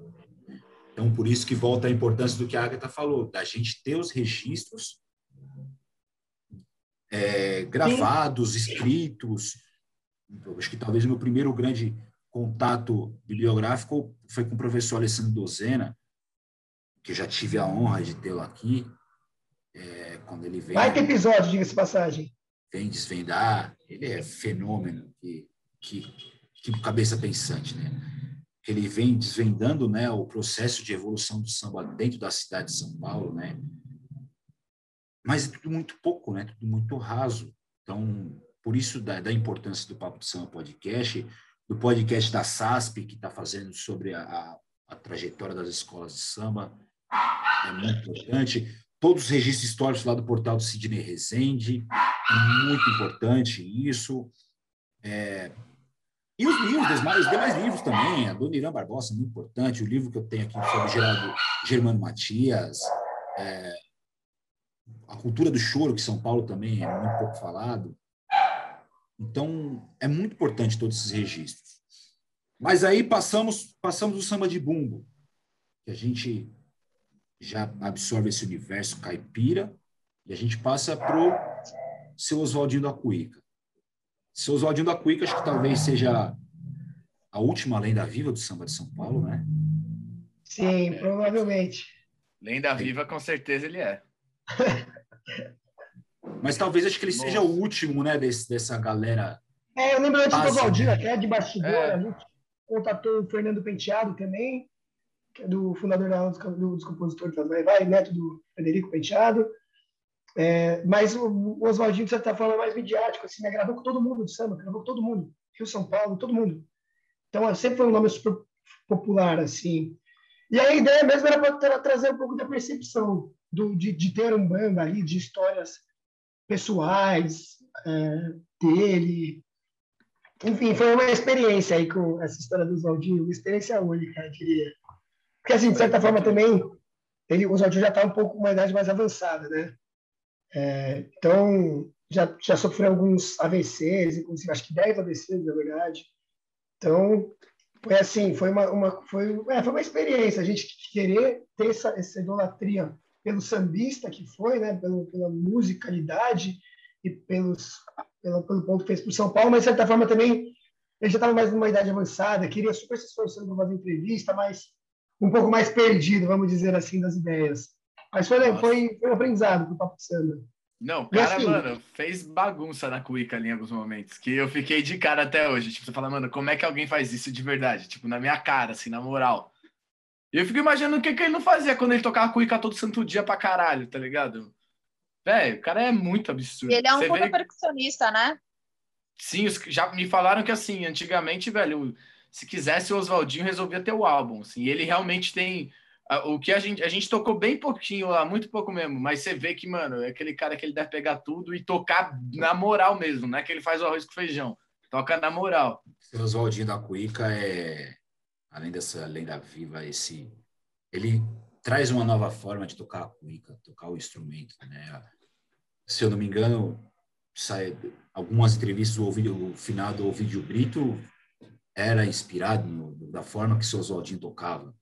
Então, por isso que volta a importância do que a Agatha falou, da gente ter os registros é, gravados, Sim. escritos. Acho que talvez o meu primeiro grande contato bibliográfico foi com o professor Alessandro Dozena, que eu já tive a honra de tê-lo aqui, é, quando ele vem... Vai ter episódio, diga-se passagem vem desvendar, ele é fenômeno, que, que, que cabeça pensante, né? Ele vem desvendando, né, o processo de evolução do samba dentro da cidade de São Paulo, né? Mas é tudo muito pouco, né? Tudo muito raso. Então, por isso da, da importância do Papo de Samba Podcast, do podcast da SASP, que está fazendo sobre a, a, a trajetória das escolas de samba, é muito importante todos os registros históricos lá do portal do Sidney Rezende, muito importante isso. É, e os livros, os demais, os demais livros também, a Dona Irã Barbosa, muito importante, o livro que eu tenho aqui sobre Geraldo Germano Matias, é, a cultura do choro, que São Paulo também é muito pouco falado. Então, é muito importante todos esses registros. Mas aí passamos, passamos o samba de bumbo, que a gente já absorve esse universo caipira e a gente passa para seu Oswaldinho da Cuíca. Seu Oswaldinho da Cuíca, acho que talvez seja a última lenda viva do samba de São Paulo, né? Sim, provavelmente. Lenda viva, com certeza ele é. Mas talvez acho que ele Nossa. seja o último, né, desse, dessa galera. É, eu lembro antes do Oswaldinho, até de bastidor, é. a gente contatou o Fernando Penteado também que é do fundador da dos, dos compositores da Vai Vai, neto do Federico Penteado. É, mas o, o Oswaldinho, de certa forma, é mais midiático, assim, né? gravou com todo mundo de samba, gravou com todo mundo, Rio São Paulo, todo mundo. Então, sempre foi um nome super popular, assim. E a ideia mesmo era para trazer um pouco da percepção do, de, de ter um banda ali, de histórias pessoais é, dele. Enfim, foi uma experiência aí com essa história do Oswaldinho, uma experiência única, eu diria. Porque, assim, de certa forma, também, ele, o Oswaldinho já está um pouco com uma idade mais avançada, né? É, então, já, já sofreu alguns AVCs, inclusive, acho que 10 AVCs, na verdade. Então, foi assim, foi uma, uma, foi, é, foi uma experiência, a gente querer ter essa, essa idolatria pelo sambista que foi, né, pelo, pela musicalidade e pelos, pelo, pelo ponto que fez para o São Paulo, mas, de certa forma, também ele já estava mais numa idade avançada, queria super se esforçando para fazer entrevista, mas um pouco mais perdido, vamos dizer assim, das ideias. Mas foi, foi, foi um aprendizado para o Papo de Samba. Não, o cara, assim, mano, fez bagunça na cuica ali em alguns momentos, que eu fiquei de cara até hoje. Tipo, você fala, mano, como é que alguém faz isso de verdade? Tipo, na minha cara, assim, na moral. E eu fico imaginando o que, que ele não fazia quando ele tocava cuica todo santo dia pra caralho, tá ligado? Velho, o cara é muito absurdo. E ele é um puta vê... percussionista, né? Sim, já me falaram que assim, antigamente, velho, se quisesse o Oswaldinho resolvia ter o álbum, assim. E ele realmente tem o que a gente a gente tocou bem pouquinho lá, muito pouco mesmo, mas você vê que, mano, é aquele cara que ele deve pegar tudo e tocar na moral mesmo, não é que ele faz o arroz com feijão, toca na moral. O Oswaldinho da Cuica é além dessa lenda viva, esse ele traz uma nova forma de tocar a cuica, tocar o instrumento, né? Se eu não me engano, sai algumas entrevistas o, final do vídeo Brito era inspirado no, da forma que seu Oswaldinho tocava.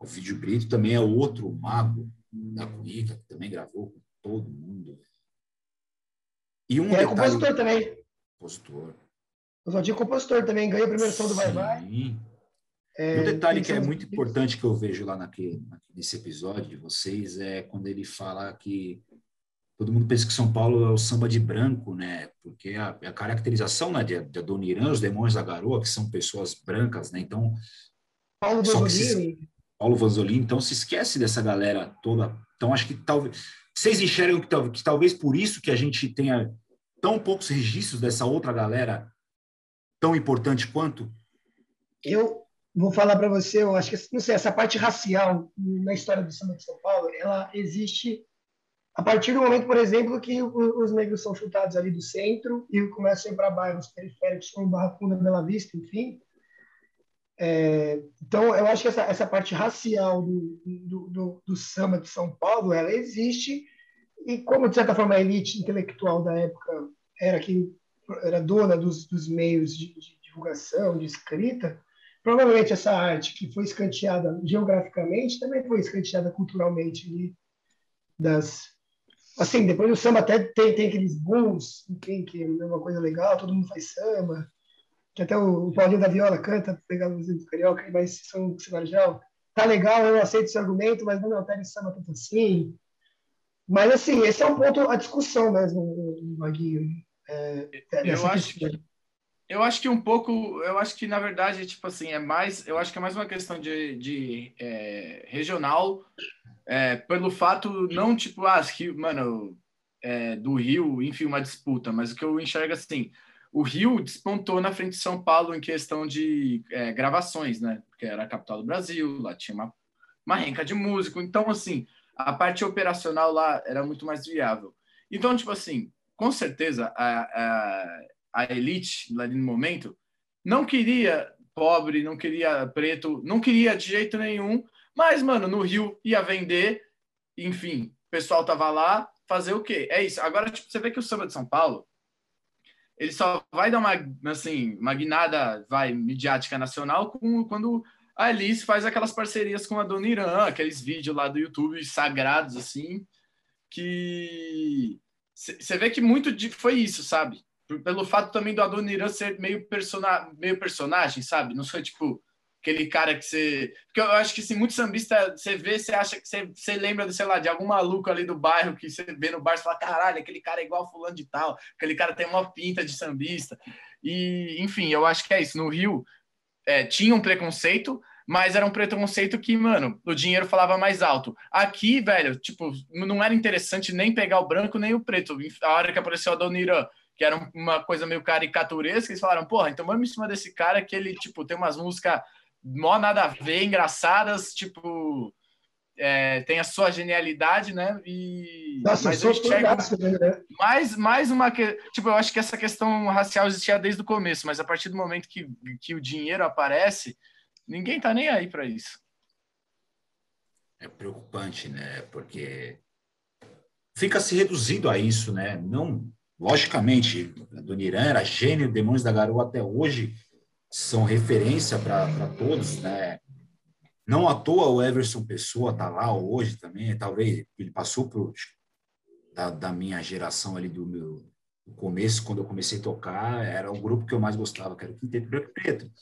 O vídeo Brito também é outro mago da cuica, que também gravou com todo mundo. E um é detalhe... compositor também. Compositor. Oswaldinho é compositor também, ganhou a primeira som do Vai Vai. É, um detalhe que é muito importante que eu vejo lá naquele, nesse episódio de vocês é quando ele fala que todo mundo pensa que São Paulo é o samba de branco, né? Porque a, a caracterização né, de, de Adoniran, os Demônios da Garoa, que são pessoas brancas, né? Então, Paulo Vanzolini. Paulo Vanzolini, então se esquece dessa galera toda. Então, acho que talvez vocês enxergam que, que talvez por isso que a gente tenha tão poucos registros dessa outra galera tão importante quanto? Eu vou falar para você, eu acho que não sei, essa parte racial na história do samba de São Paulo, ela existe a partir do momento, por exemplo, que os negros são chutados ali do centro e começam a ir para bairros periféricos como Barra Funda, Bela Vista, enfim. É, então, eu acho que essa, essa parte racial do, do, do, do, samba de São Paulo, ela existe. E como, de certa forma, a elite intelectual da época era quem era dona dos, dos meios de, de divulgação, de escrita, provavelmente essa arte que foi escanteada geograficamente também foi escanteada culturalmente ali das assim depois o samba até tem, tem aqueles booms que, que é uma coisa legal todo mundo faz samba que até o, o Paulinho da Viola canta pegando os do carioca mas são marginal tá legal eu aceito esse argumento mas não pega samba tanto assim. Mas assim esse é um ponto a discussão mesmo Maguinho é, eu acho que eu acho que um pouco, eu acho que na verdade, tipo assim, é mais, eu acho que é mais uma questão de, de é, regional, é, pelo fato, não tipo, ah, que, mano, é, do Rio, enfim, uma disputa, mas o que eu enxergo assim, o Rio despontou na frente de São Paulo em questão de é, gravações, né? Porque era a capital do Brasil, lá tinha uma, uma renca de músico, então, assim, a parte operacional lá era muito mais viável. Então, tipo assim, com certeza, a, a a elite ali no momento, não queria pobre, não queria preto, não queria de jeito nenhum, mas, mano, no Rio ia vender, enfim, o pessoal tava lá, fazer o quê? É isso. Agora, tipo, você vê que o samba de São Paulo, ele só vai dar uma, assim, uma guinada, vai, midiática nacional com, quando a Alice faz aquelas parcerias com a Dona Irã, aqueles vídeos lá do YouTube sagrados, assim, que... Você vê que muito de, foi isso, sabe? pelo fato também do Adoniran ser meio, persona, meio personagem, sabe? Não foi tipo aquele cara que você. Porque eu acho que assim, muito sambista, você vê, você acha que você, você lembra, sei lá, de algum maluco ali do bairro que você vê no bar e fala: caralho, aquele cara é igual fulano de tal, aquele cara tem uma pinta de sambista. E, enfim, eu acho que é isso. No Rio é, tinha um preconceito, mas era um preconceito que, mano, o dinheiro falava mais alto. Aqui, velho, tipo, não era interessante nem pegar o branco nem o preto. A hora que apareceu a Dona Irã que era uma coisa meio caricaturesca, eles falaram, porra, então vamos em cima desse cara que ele, tipo, tem umas músicas mó nada a ver, engraçadas, tipo, é, tem a sua genialidade, né? E Nossa, mas eu enxergo né? mais, mais uma que, tipo, eu acho que essa questão racial existia desde o começo, mas a partir do momento que, que o dinheiro aparece, ninguém tá nem aí para isso. É preocupante, né? Porque fica se reduzindo a isso, né? Não Logicamente, a Dona Irã era gênio, Demônios da Garoa até hoje são referência para todos, né? Não à toa o Everson Pessoa está lá hoje também, talvez ele passou por da, da minha geração ali do meu do começo, quando eu comecei a tocar, era o grupo que eu mais gostava, que era o Quinteto Branco e Preto.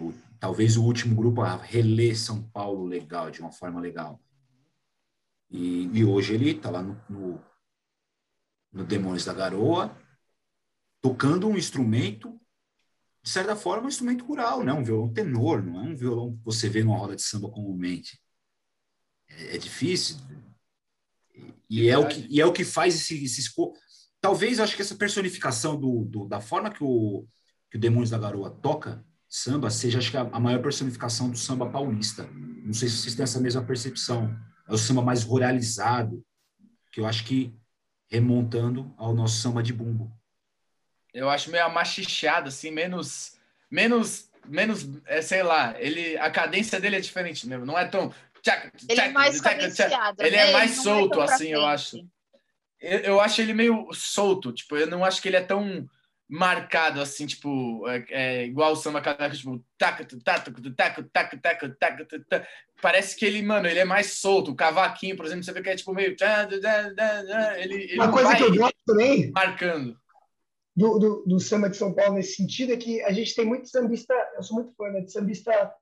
O, talvez o último grupo a reler São Paulo legal, de uma forma legal. E, e hoje ele está lá no, no, no Demônios da Garoa, tocando um instrumento, de certa forma, um instrumento rural, né? um violão tenor, não é um violão que você vê numa roda de samba comumente. É, é difícil. E é, o que, e é o que faz esse, esse Talvez, acho que essa personificação do, do, da forma que o, que o Demônios da Garoa toca samba seja, acho que, a, a maior personificação do samba paulista. Não sei se vocês têm essa mesma percepção. É o samba mais ruralizado, que eu acho que remontando ao nosso samba de bumbo. Eu acho meio amachichado, assim, menos, menos, menos, é, sei lá, ele, a cadência dele é diferente mesmo, não é tão... Ele é mais Ele é mais é solto, assim, eu acho. Eu, eu acho ele meio solto, tipo, eu não acho que ele é tão marcado assim, tipo, é, é igual o samba carioca, tipo, tac, tac, tac, tac, tac, tac, parece que ele, mano, ele é mais solto. O cavaquinho, por exemplo, você vê que é tipo meio ele, ele Uma coisa que eu gosto também marcando do, do, do, samba de São Paulo nesse sentido é que a gente tem muito sambista, eu sou muito fã né, de sambista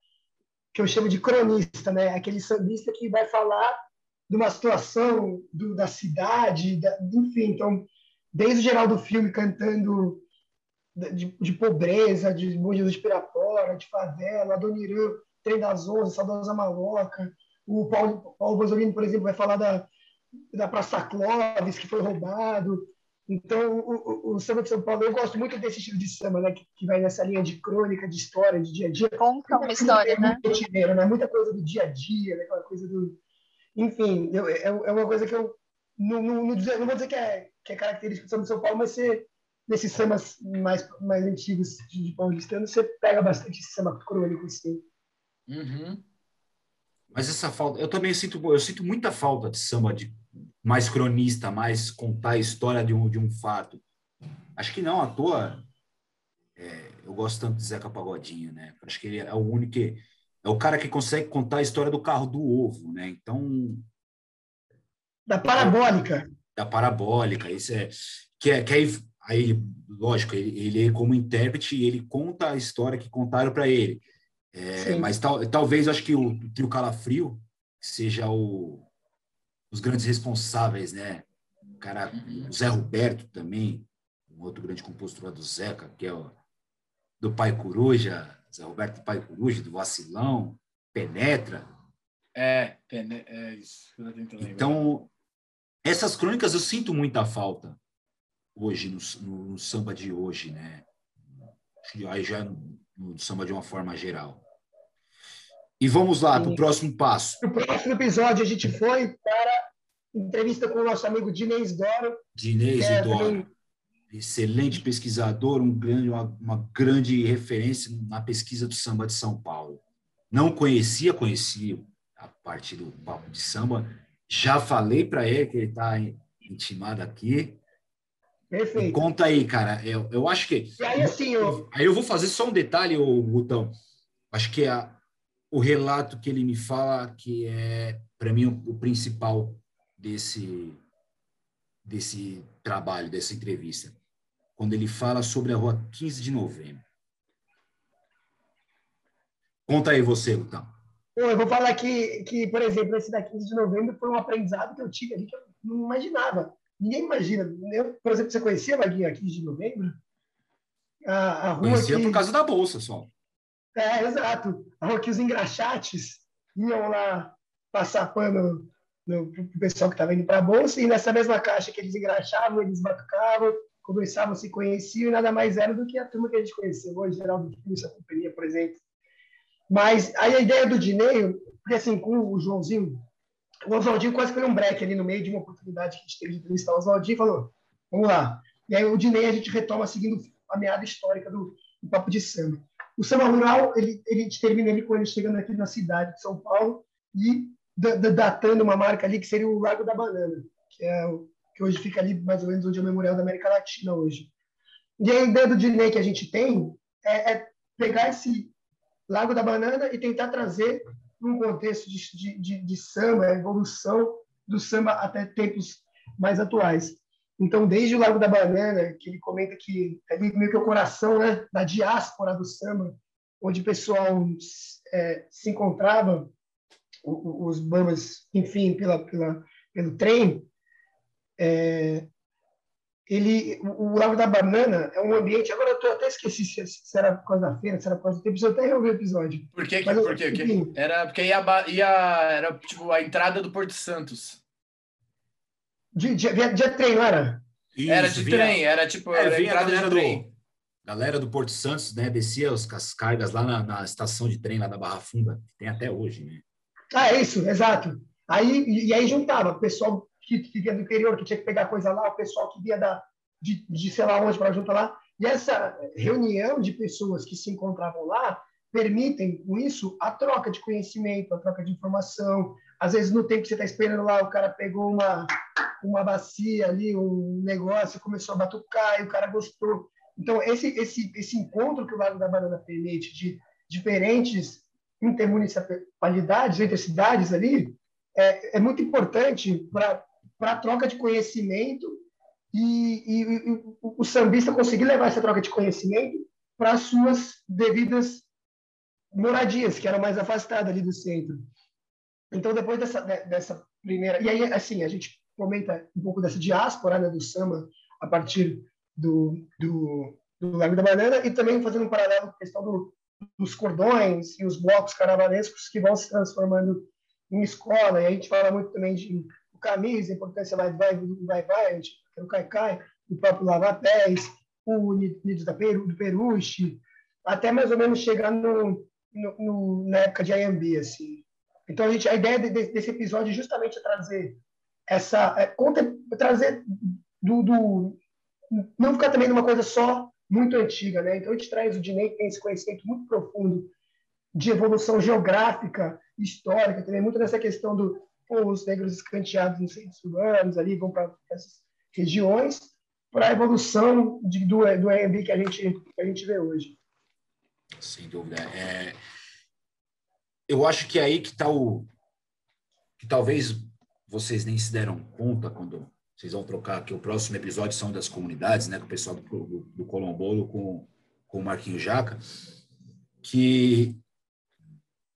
que eu chamo de cronista, né? Aquele sambista que vai falar de uma situação do, da cidade, da, enfim, então desde o geral do filme cantando de, de pobreza, de Bom de Pirapora, de favela, Adoniran, Trem das Onze, Saudosa Maloca. O Paulo, Paulo Bosolino, por exemplo, vai falar da, da Praça Clóvis, que foi roubado. Então, o, o, o, samba de São Paulo, eu gosto muito desse estilo de samba, né? Que, que vai nessa linha de crônica, de história, de dia a dia. Conta uma história, né? Rotineiro, né? Muita coisa do dia a dia, né? aquela coisa do... Enfim, eu, é, é uma coisa que eu não, não, não, dizer, não vou dizer que é, que é característica do samba de São Paulo, mas você nesses sambas mais, mais antigos de paulistano, você pega bastante esse samba crônico, assim. Uhum. Mas essa falta, eu também sinto, eu sinto muita falta de samba de mais cronista, mais contar a história de um, de um fato. Acho que não à toa. É, eu gosto tanto de Zeca Pagodinho, né? Acho que ele é o único, que, é o cara que consegue contar a história do carro do ovo, né? Então da parabólica. Da parabólica, isso é que é que aí Aí, lógico, ele, ele é como intérprete ele conta a história que contaram para ele. É, mas tal, talvez acho que o, o trio Calafrio seja o, os grandes responsáveis, né? O cara, o Zé Roberto também, um outro grande compositor do Zeca, que é o, do Pai Coruja, Zé Roberto do Pai Coruja, do Vacilão, Penetra. É, pene, é isso. Então, essas crônicas eu sinto muita falta hoje, no, no, samba de hoje, né? Aí já no, no, samba de uma forma geral. E vamos lá para o próximo passo. No próximo episódio, a gente foi para entrevista com o nosso amigo Dinês Doro. Dinês é, Doro. Também... Excelente pesquisador, um grande, uma, uma grande referência na pesquisa do samba de São Paulo. Não conhecia, conhecia a parte do papo de samba. Já falei para ele que ele está intimado aqui. Perfeito. Conta aí, cara. Eu, eu acho que. E aí, assim, eu... aí eu vou fazer só um detalhe, o Gutão. Acho que é o relato que ele me fala que é, para mim, o, o, principal desse, desse trabalho, dessa entrevista. Quando ele fala sobre a rua 15 de novembro. Conta aí você, Gutão. Eu vou falar que, que, por exemplo, esse da 15 de novembro foi um aprendizado que eu tive ali que eu não imaginava. Ninguém imagina. Eu, por exemplo, você conhecia a Vaguinha aqui de novembro? A, a rua conhecia que... por causa da bolsa só. É, exato. Que os engraxates iam lá passar pano para o pessoal que estava indo para a bolsa, e nessa mesma caixa que eles engraxavam, eles batucavam, conversavam, se conheciam, e nada mais era do que a turma que a gente conheceu hoje, Geraldo Filho, a companhia, por exemplo. Mas aí a ideia do Dineio, porque assim, com o Joãozinho, o Oswaldinho quase foi um break ali no meio de uma oportunidade que a gente teve de entrevistar o Oswaldinho falou, vamos lá. E aí o Dinei a gente retoma seguindo a meada histórica do, do Papo de Samba. O samba rural, ele, ele termina ali com ele chegando aqui na cidade de São Paulo e datando uma marca ali que seria o Lago da Banana, que é que hoje fica ali mais ou menos onde é o Memorial da América Latina hoje. E a ideia do Dinei que a gente tem é, é pegar esse Lago da Banana e tentar trazer num contexto de, de, de, samba, a evolução do samba até tempos mais atuais. Então, desde o Lago da Banana, que ele comenta que é meio que o coração né, da diáspora do samba, onde o pessoal é, se encontrava, os bambas, enfim, pela, pela, pelo trem, é, ele, o Lago da Banana é um ambiente. Agora eu até esqueci se, se, era por causa da feira, se era por causa do tempo, eu até reouvi o episódio. Por que? Mas, por quê? Era porque ia, ia, era tipo a entrada do Porto Santos. De, de, de, de trem, não era? Isso, era de via, trem, era tipo é, era a trem. Do, galera do Porto Santos, né, descia os, as cargas lá na, na, estação de trem lá da Barra Funda, que tem até hoje, né? Ah, é isso, exato. Aí, e aí juntava o pessoal que, que vinha do interior, que tinha que pegar coisa lá, o pessoal que vinha da, de, de sei lá onde para juntar lá. E essa reunião de pessoas que se encontravam lá permitem, com isso, a troca de conhecimento, a troca de informação. Às vezes, no tempo que você está esperando lá, o cara pegou uma, uma bacia ali, um negócio, começou a batucar e o cara gostou. Então, esse, esse, esse encontro que o Lago da Banana permite de diferentes intermunicipalidades, entre cidades ali, é, é muito importante para a troca de conhecimento e, e, e o, o sambista conseguir levar essa troca de conhecimento para as suas devidas moradias, que eram mais afastadas ali do centro. Então, depois dessa, dessa primeira... E aí, assim, a gente comenta um pouco dessa diáspora né, do samba a partir do, do, do Lago da Banana e também fazendo um paralelo com a questão do, dos cordões e os blocos carnavalescos que vão se transformando em escola. E a gente fala muito também de camisa, a importância vai vai vai vai, o Caicai, o próprio Lavapés, o Unidos da Peru, do Peruche, até mais ou menos chegar no, no, no, na época de IMB, assim. Então a gente a ideia de, de, desse episódio é justamente trazer essa é, trazer do, do não ficar também numa coisa só muito antiga, né? Então a gente traz o Dinei que tem esse conhecimento muito profundo de evolução geográfica, histórica, também muito nessa questão do os negros escanteados nos centros urbanos ali vão para essas regiões para a evolução de, do do AMB que a gente que a gente vê hoje. Sem dúvida. É... Eu acho que é aí que está o que talvez vocês nem se deram conta quando vocês vão trocar que o próximo episódio são das comunidades, né, com o pessoal do, do, do Colombolo com, com o Marquinho Jaca, que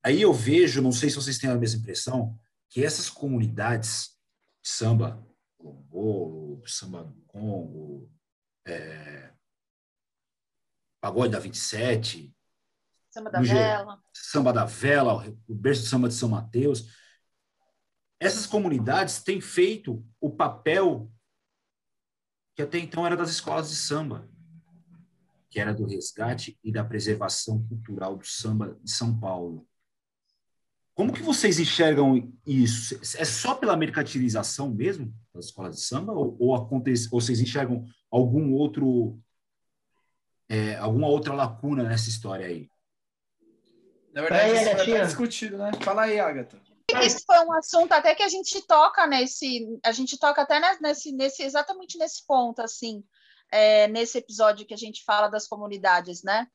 aí eu vejo, não sei se vocês têm a mesma impressão, que essas comunidades de samba, Colombolo, samba do Congo, é, Pagode da 27, Samba da Vela, Samba da Vela, o berço do samba de São Mateus, essas comunidades têm feito o papel que até então era das escolas de samba, que era do resgate e da preservação cultural do samba de São Paulo. Como que vocês enxergam isso? É só pela mercantilização mesmo das escolas de samba ou, ou acontece, ou vocês enxergam algum outro é, alguma outra lacuna nessa história aí? Na verdade, é, isso vai discutido, né? Fala aí, Agatha. Isso foi um assunto até que a gente toca nesse, a gente toca até nesse, nesse exatamente nesse ponto, assim, é, nesse episódio que a gente fala das comunidades, né?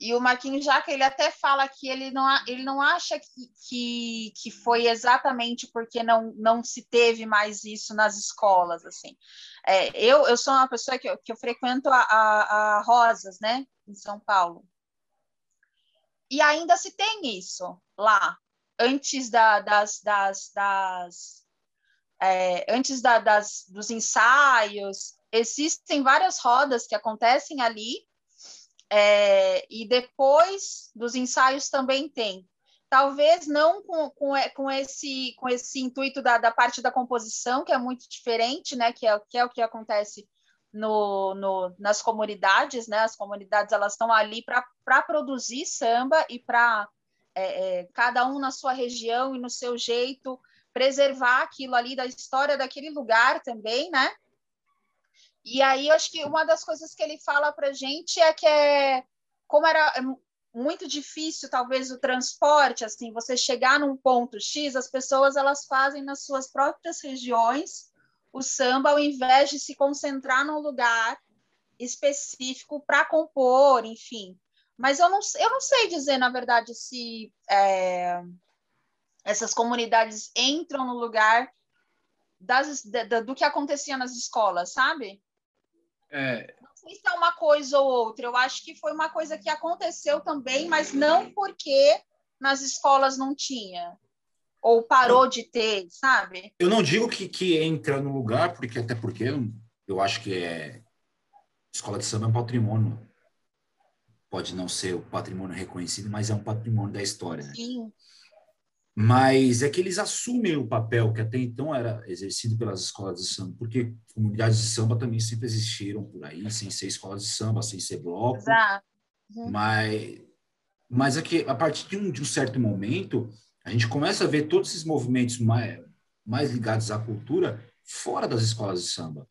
E o Marquinhos Jaca, ele até fala que ele não, ele não acha que, que, que foi exatamente porque não, não se teve mais isso nas escolas, assim. É, eu, eu sou uma pessoa que eu, que eu frequento a, a, a Rosas, né, em São Paulo. E ainda se tem isso lá, antes da, das, das, das é, antes da, das, dos ensaios, existem várias rodas que acontecem ali, é, e depois dos ensaios também tem. Talvez não com, com, com, esse, com esse intuito da, da parte da composição, que é muito diferente, né? que, é, que é o que acontece no, no, nas comunidades, né? As comunidades elas estão ali para produzir samba e para é, é, cada um na sua região e no seu jeito preservar aquilo ali da história daquele lugar também, né? E aí, eu acho que uma das coisas que ele fala para gente é que é como era muito difícil, talvez, o transporte, assim, você chegar num ponto X, as pessoas elas fazem nas suas próprias regiões o samba, ao invés de se concentrar num lugar específico para compor, enfim. Mas eu não, eu não sei dizer, na verdade, se é, essas comunidades entram no lugar das, do que acontecia nas escolas, sabe? É... Não sei se é uma coisa ou outra. Eu acho que foi uma coisa que aconteceu também, mas não porque nas escolas não tinha. Ou parou de ter, sabe? Eu não digo que, que entra no lugar, porque até porque eu, eu acho que é escola de samba é um patrimônio. Pode não ser o patrimônio reconhecido, mas é um patrimônio da história. Né? Sim. Mas é que eles assumem o papel que até então era exercido pelas escolas de samba, porque comunidades de samba também sempre existiram por aí, sem ser escolas de samba, sem ser bloco. Exato. Uhum. Mas, mas é que a partir de um, de um certo momento, a gente começa a ver todos esses movimentos mais, mais ligados à cultura fora das escolas de samba.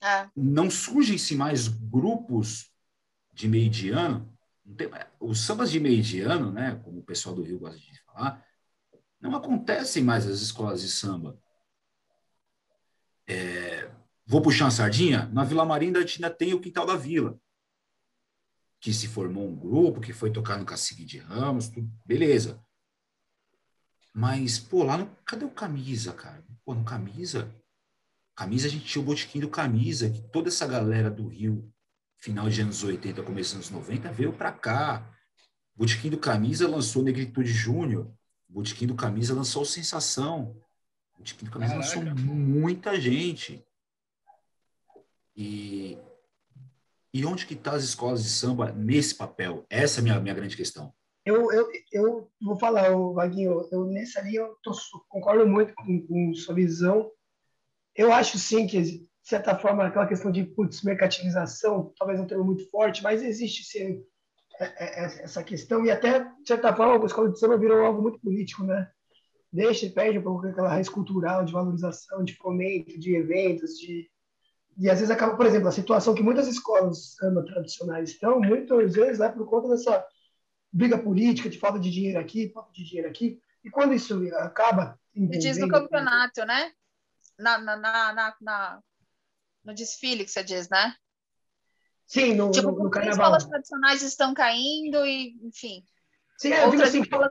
É. Não surgem-se mais grupos de meio de ano. Os sambas de meio de ano, né, como o pessoal do Rio gosta de falar, não acontecem mais nas escolas de samba. É, vou puxar uma sardinha? Na Vila Marinda ainda tem o Quintal da Vila, que se formou um grupo, que foi tocar no Cacique de Ramos, tudo, beleza. Mas, pô, lá no. Cadê o camisa, cara? Pô, no camisa. Camisa, a gente tinha o botiquim do camisa, que toda essa galera do Rio, final de anos 80, começo dos anos 90, veio para cá. O botiquim do camisa lançou Negritude Júnior. O Botequim do Camisa lançou Sensação. O Botequim do Camisa Caraca. lançou muita gente. E, e onde que tá as escolas de samba nesse papel? Essa é a minha, minha grande questão. Eu, eu, eu vou falar, Vaguinho, eu, nessa linha eu tô, concordo muito com, com sua visão. Eu acho sim que, de certa forma, aquela questão de putz, mercantilização, talvez um termo muito forte, mas existe sim é, é, é, essa questão e até, de certa forma, a escola de samba virou algo muito político, né? Deixa, perde um pouco aquela raiz cultural de valorização, de fomento, de eventos, de... E às vezes acaba, por exemplo, a situação que muitas escolas samba tradicionais estão, muitas vezes é por conta dessa briga política, de falta de dinheiro aqui, falta de dinheiro aqui. E quando isso acaba... Diz no campeonato, né? Na, na, na, na, no desfile que você diz, né? Sim, no, tipo, no, no carnaval. escolas tradicionais estão caindo e, enfim. Sim, eu digo assim, escolas...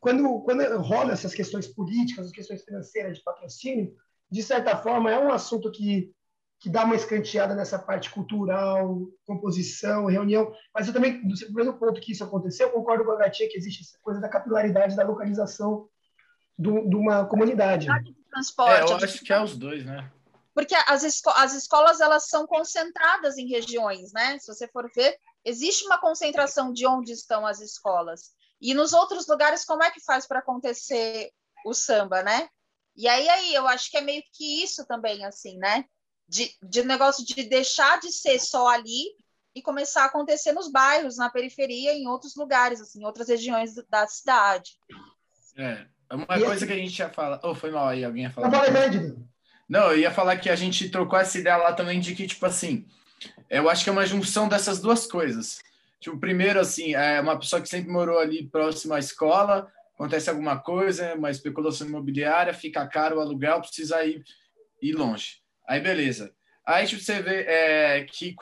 quando, quando rola essas questões políticas, as questões financeiras de patrocínio, de certa forma é um assunto que, que dá uma escanteada nessa parte cultural, composição, reunião, mas eu também, do mesmo ponto que isso aconteceu, eu concordo com a Gatinha que existe essa coisa da capilaridade da localização do, de uma comunidade. Transporte, é, eu acho que é os dois, né? porque as, esco as escolas elas são concentradas em regiões, né? Se você for ver, existe uma concentração de onde estão as escolas. E nos outros lugares, como é que faz para acontecer o samba, né? E aí, aí, eu acho que é meio que isso também, assim, né? De, de negócio de deixar de ser só ali e começar a acontecer nos bairros, na periferia, em outros lugares, assim, em outras regiões da cidade. É, uma e coisa assim, que a gente ia falar. Oh, foi mal aí, alguém ia falar. Não, não, eu ia falar que a gente trocou essa ideia lá também de que, tipo assim, eu acho que é uma junção dessas duas coisas. Tipo, primeiro, assim, é uma pessoa que sempre morou ali próximo à escola, acontece alguma coisa, uma especulação imobiliária, fica caro o aluguel, precisa ir, ir longe. Aí, beleza. Aí, tipo, você vê é, que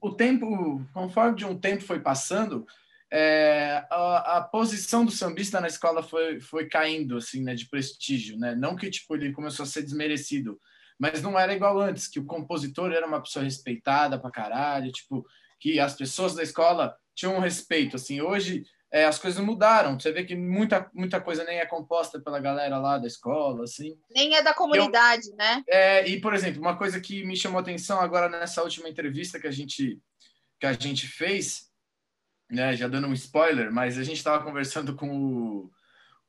o tempo, conforme de um tempo foi passando, é, a, a, posição do sambista na escola foi, foi caindo, assim, né, de prestígio, né? Não que, tipo, ele começou a ser desmerecido, mas não era igual antes, que o compositor era uma pessoa respeitada pra caralho, tipo, que as pessoas da escola tinham um respeito, assim. Hoje, é, as coisas mudaram. Você vê que muita, muita coisa nem é composta pela galera lá da escola, assim. Nem é da comunidade, Eu, né? É, e, por exemplo, uma coisa que me chamou atenção agora nessa última entrevista que a gente, que a gente fez né, já dando um spoiler, mas a gente estava conversando com o,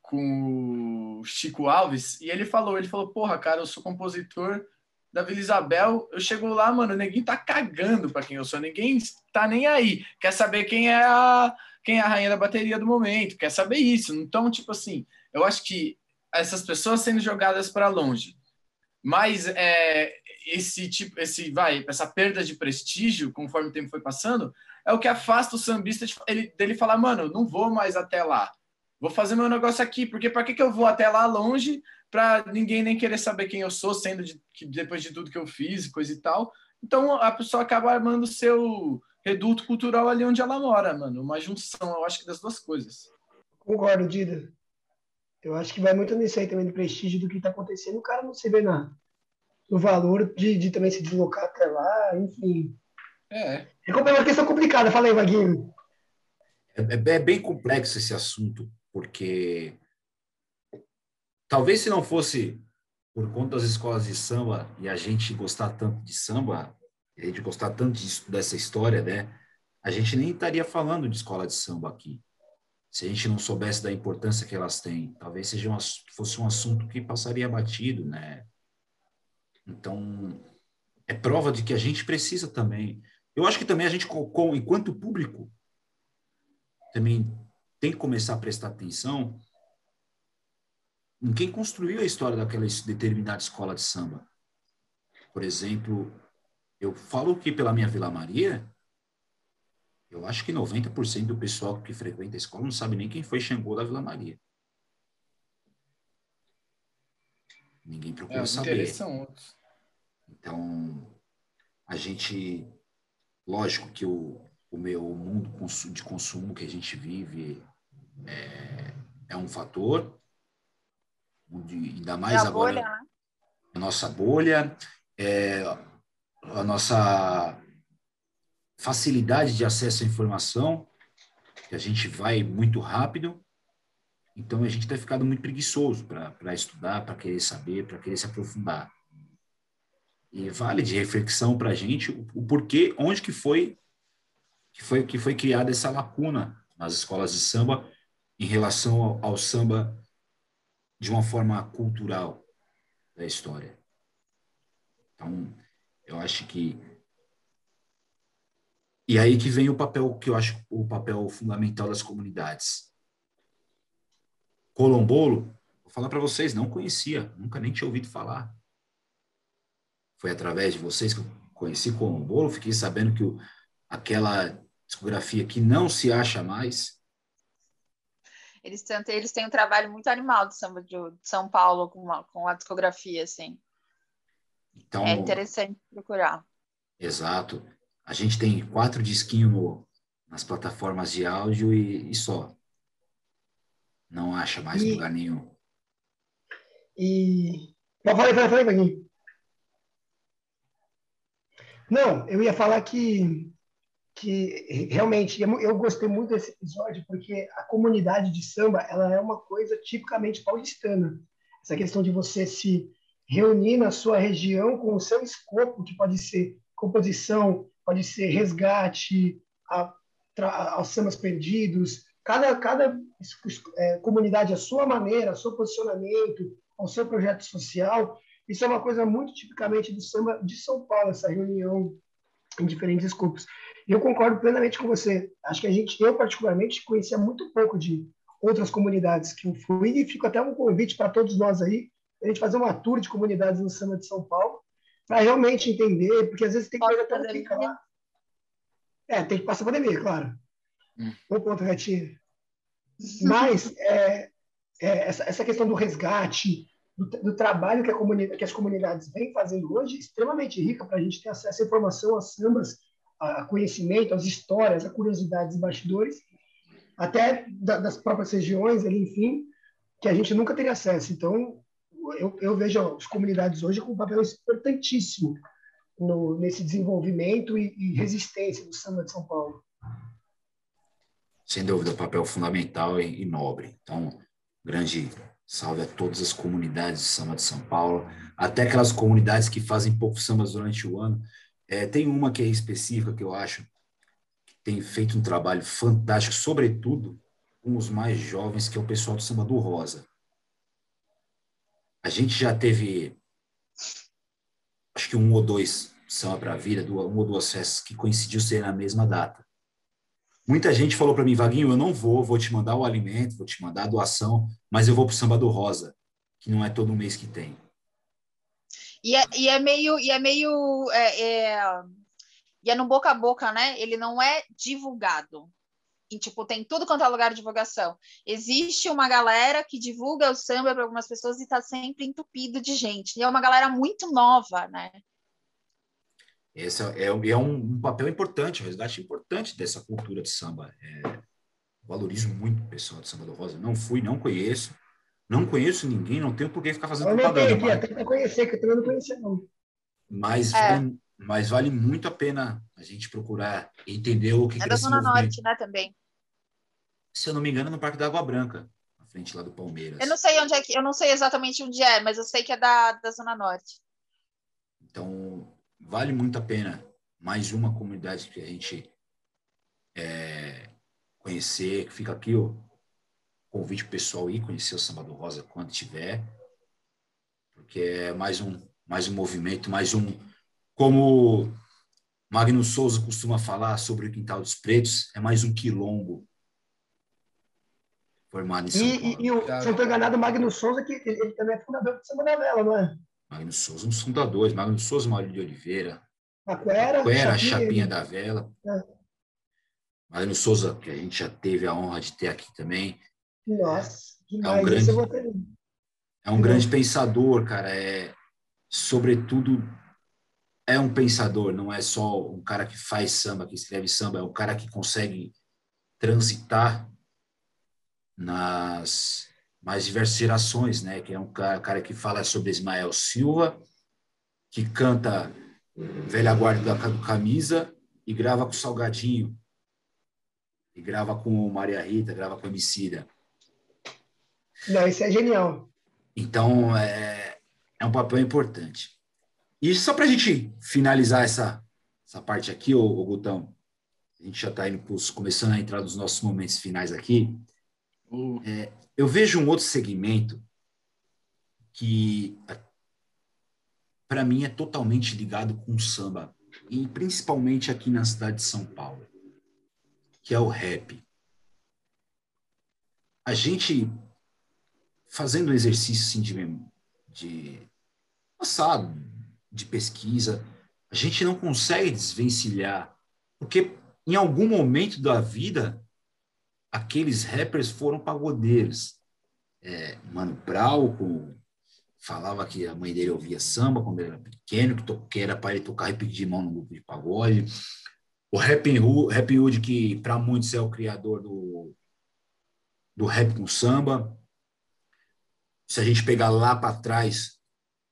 com o Chico Alves e ele falou, ele falou, porra, cara, eu sou compositor da Vila Isabel, eu chego lá, mano, ninguém tá cagando para quem eu sou, ninguém tá nem aí, quer saber quem é a quem é a rainha da bateria do momento, quer saber isso. Então, tipo assim, eu acho que essas pessoas sendo jogadas para longe, mas é, esse tipo, esse vai, essa perda de prestígio conforme o tempo foi passando, é o que afasta o sambista de, ele, dele falar, mano, não vou mais até lá. Vou fazer meu negócio aqui, porque para que, que eu vou até lá longe para ninguém nem querer saber quem eu sou, sendo de, que depois de tudo que eu fiz, coisa e tal. Então a pessoa acaba armando seu reduto cultural ali onde ela mora, mano. Uma junção, eu acho que das duas coisas. Concordo, Dida. Eu acho que vai muito nisso aí também do prestígio do que está acontecendo. O cara não se vê na, no valor de, de também se deslocar até lá, enfim. É. É uma questão complicada, fala aí, Vaguinho. É, é, é bem complexo esse assunto, porque talvez se não fosse por conta das escolas de samba e a gente gostar tanto de samba, a gente gostar tanto disso, dessa história, né? A gente nem estaria falando de escola de samba aqui. Se a gente não soubesse da importância que elas têm, talvez seja um, fosse um assunto que passaria batido, né? Então, é prova de que a gente precisa também. Eu acho que também a gente, com, enquanto público, também tem que começar a prestar atenção em quem construiu a história daquela determinada escola de samba. Por exemplo, eu falo que pela minha Vila Maria, eu acho que 90% do pessoal que frequenta a escola não sabe nem quem foi Xangô da Vila Maria. Ninguém procura é, saber. São outros. Então, a gente, lógico que o, o meu mundo de consumo que a gente vive é, é um fator, de, ainda mais é a agora bolha, né? a nossa bolha, é, a nossa facilidade de acesso à informação, que a gente vai muito rápido, então a gente tem ficado muito preguiçoso para estudar, para querer saber, para querer se aprofundar. E vale de reflexão para a gente o, o, porquê, onde que foi que foi que foi criada essa lacuna nas escolas de samba em relação ao, ao samba de uma forma cultural da história. Então, eu acho que e aí que vem o papel que eu acho o papel fundamental das comunidades. Colombolo, vou falar para vocês, não conhecia, nunca nem tinha ouvido falar. Foi através de vocês que eu conheci Colombolo, fiquei sabendo que o, aquela discografia que não se acha mais. Eles têm, eles têm um trabalho muito animal de samba de, São Paulo com, uma, com a discografia, assim. Então, é interessante procurar. Exato. A gente tem quatro disquinhos no, nas plataformas de áudio e, e só. Não acha mais e, lugar nenhum. E. Não, falei, falei, falei, Vaguinho. Não, eu ia falar que, que realmente eu gostei muito desse episódio porque a comunidade de samba ela é uma coisa tipicamente paulistana. Essa questão de você se reunir na sua região com o seu escopo, que pode ser composição, pode ser resgate a, aos sambas perdidos. Cada, cada é, comunidade, a sua maneira, o seu posicionamento, o seu projeto social. Isso é uma coisa muito tipicamente do samba de São Paulo, essa reunião em diferentes escopos. E eu concordo plenamente com você. Acho que a gente, eu particularmente, conhecia muito pouco de outras comunidades que eu fui e fico até um convite para todos nós aí, a gente fazer uma tour de comunidades no samba de São Paulo para realmente entender, porque às vezes tem coisa não fica lá. É, tem que passar a pandemia, claro. Hum. Um ponto, Retinho. Mas é, é, essa, essa questão do resgate, do, do trabalho que, a comunidade, que as comunidades vêm fazendo hoje, é extremamente rica para a gente ter acesso à informação, às sambas, a conhecimento, às histórias, a curiosidades e bastidores, até da, das próprias regiões, ali, enfim, que a gente nunca teria acesso. Então, eu, eu vejo as comunidades hoje com um papel importantíssimo no, nesse desenvolvimento e, e, resistência do samba de São Paulo. Sem dúvida, papel fundamental e, e, nobre. Então, grande salve a todas as comunidades de samba de São Paulo, até aquelas comunidades que fazem pouco sambas durante o ano. É, tem uma que é específica que eu acho que tem feito um trabalho fantástico, sobretudo com os mais jovens, que é o pessoal do samba do Rosa a gente já teve, acho que um ou dois samba para a vida, um ou duas festas que coincidiu ser na mesma data. Muita gente falou para mim, Vaguinho, eu não vou, vou te mandar o alimento, vou te mandar a doação, mas eu vou para o samba do Rosa, que não é todo mês que tem. E é, e é meio, e é meio, é, é, e é no boca a boca, né? Ele não é divulgado tipo, tem tudo quanto é lugar de divulgação. Existe uma galera que divulga o samba para algumas pessoas e está sempre entupido de gente. E é uma galera muito nova, né? Esse é, é, é um, um, papel importante, um resgate importante dessa cultura de samba. É, valorizo muito o pessoal de Samba do Rosa. Não fui, não conheço. Não conheço ninguém, não tenho por que ficar fazendo eu propaganda. Aqui, até para conhecer, que eu também não conhecia, não. Mas é. vale, mas vale muito a pena a gente procurar entender o que, é que é da Zona Norte, né, também se eu não me engano, no Parque da Água Branca, frente lá do Palmeiras. Eu não sei onde é que, eu não sei exatamente onde é, mas eu sei que é da, da Zona Norte. Então, vale muito a pena. Mais uma comunidade que a gente é, conhecer, que fica aqui o convite pessoal aí, conhecer o Samba do Rosa quando tiver, porque é mais um, mais um movimento, mais um, como Magno Souza costuma falar sobre o Quintal dos Pretos, é mais um quilombo formado em São e, Paulo. E, e o, se eu estou enganado, o Magno Souza, que ele, ele, também é fundador do Samba da Vela, não é? Magno Souza, um dos fundadores, Magno Souza, Maurício de Oliveira, Aquera, Aquera Chapinha, Chapinha da Vela. É. Magno Souza, que a gente já teve a honra de ter aqui também. Nossa, demais. É um grande- Esse eu vou ter- É um grande pensador, cara. É, sobretudo, é um pensador, não é só um cara que faz samba, que escreve samba, é um cara que consegue transitar nas mais diversas gerações, né? Que é um cara, cara que fala sobre Ismael Silva, que canta Velha Guarda da do Camisa e grava com Salgadinho, e grava com Maria Rita, grava com Emicida. Não, esse é genial. Então, é, é um papel importante. E só para a gente finalizar essa, essa parte aqui, ô, ô Gutão, a gente já está começando a entrar nos nossos momentos finais aqui. Uh, Eu vejo um outro segmento que, para mim, é totalmente ligado com o samba, e principalmente aqui na cidade de São Paulo, que é o rap. A gente, fazendo um exercício assim, de, de passado, de pesquisa, a gente não consegue desvencilhar, porque em algum momento da vida aqueles rappers foram pagodeiros. É, Mano Brown com- falava que a mãe dele ouvia samba quando ele era pequeno, que, to- que era para ele tocar repique de mão no grupo de pagode. O Rap Hood, Rap que para muitos é o criador do, do rap com samba. Se a gente pegar lá para trás,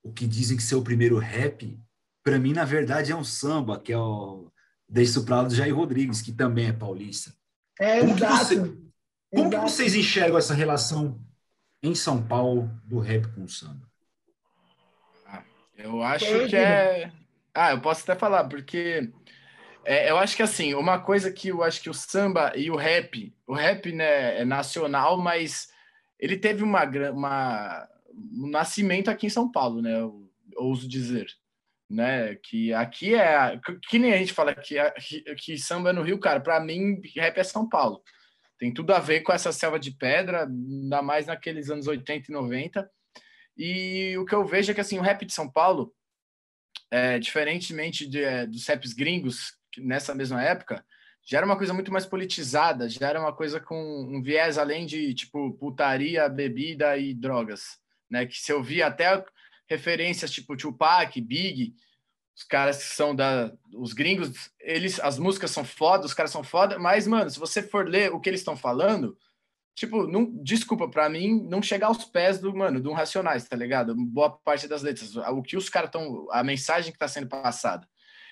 o que dizem que ser o primeiro rap, para mim, na verdade, é um samba, que é o Deixe Soprado do Jair Rodrigues, que também é paulista. É Como que exato. você- Como que Exato. vocês enxergam essa relação em São Paulo do rap com o samba? eu acho que é. Ah, eu posso até falar, porque é, eu acho que assim, uma coisa que eu acho que o samba e o rap, o rap né, é nacional, mas ele teve uma, uma, um nascimento aqui em São Paulo, né? Eu ouso dizer. Né, que aqui é que- nem a gente fala que, que, samba é no Rio, cara. Para mim, rap é São Paulo. Tem tudo a ver com essa selva de pedra, ainda mais naqueles anos 80 e 90. E o que eu vejo é que assim, o rap de São Paulo, é, diferentemente de, é, dos raps gringos, nessa mesma época, já era uma coisa muito mais politizada, já era uma coisa com um viés além de tipo putaria, bebida e drogas, né? Que se eu via até referências tipo Tupac, Big, os caras que são da os gringos, eles as músicas são foda, os caras são foda, mas mano, se você for ler o que eles estão falando, tipo, não, desculpa, pra mim, não chegar aos pés do, mano, do Racionais, tá ligado? Boa parte das letras, o que os caras estão, a mensagem que tá sendo passada.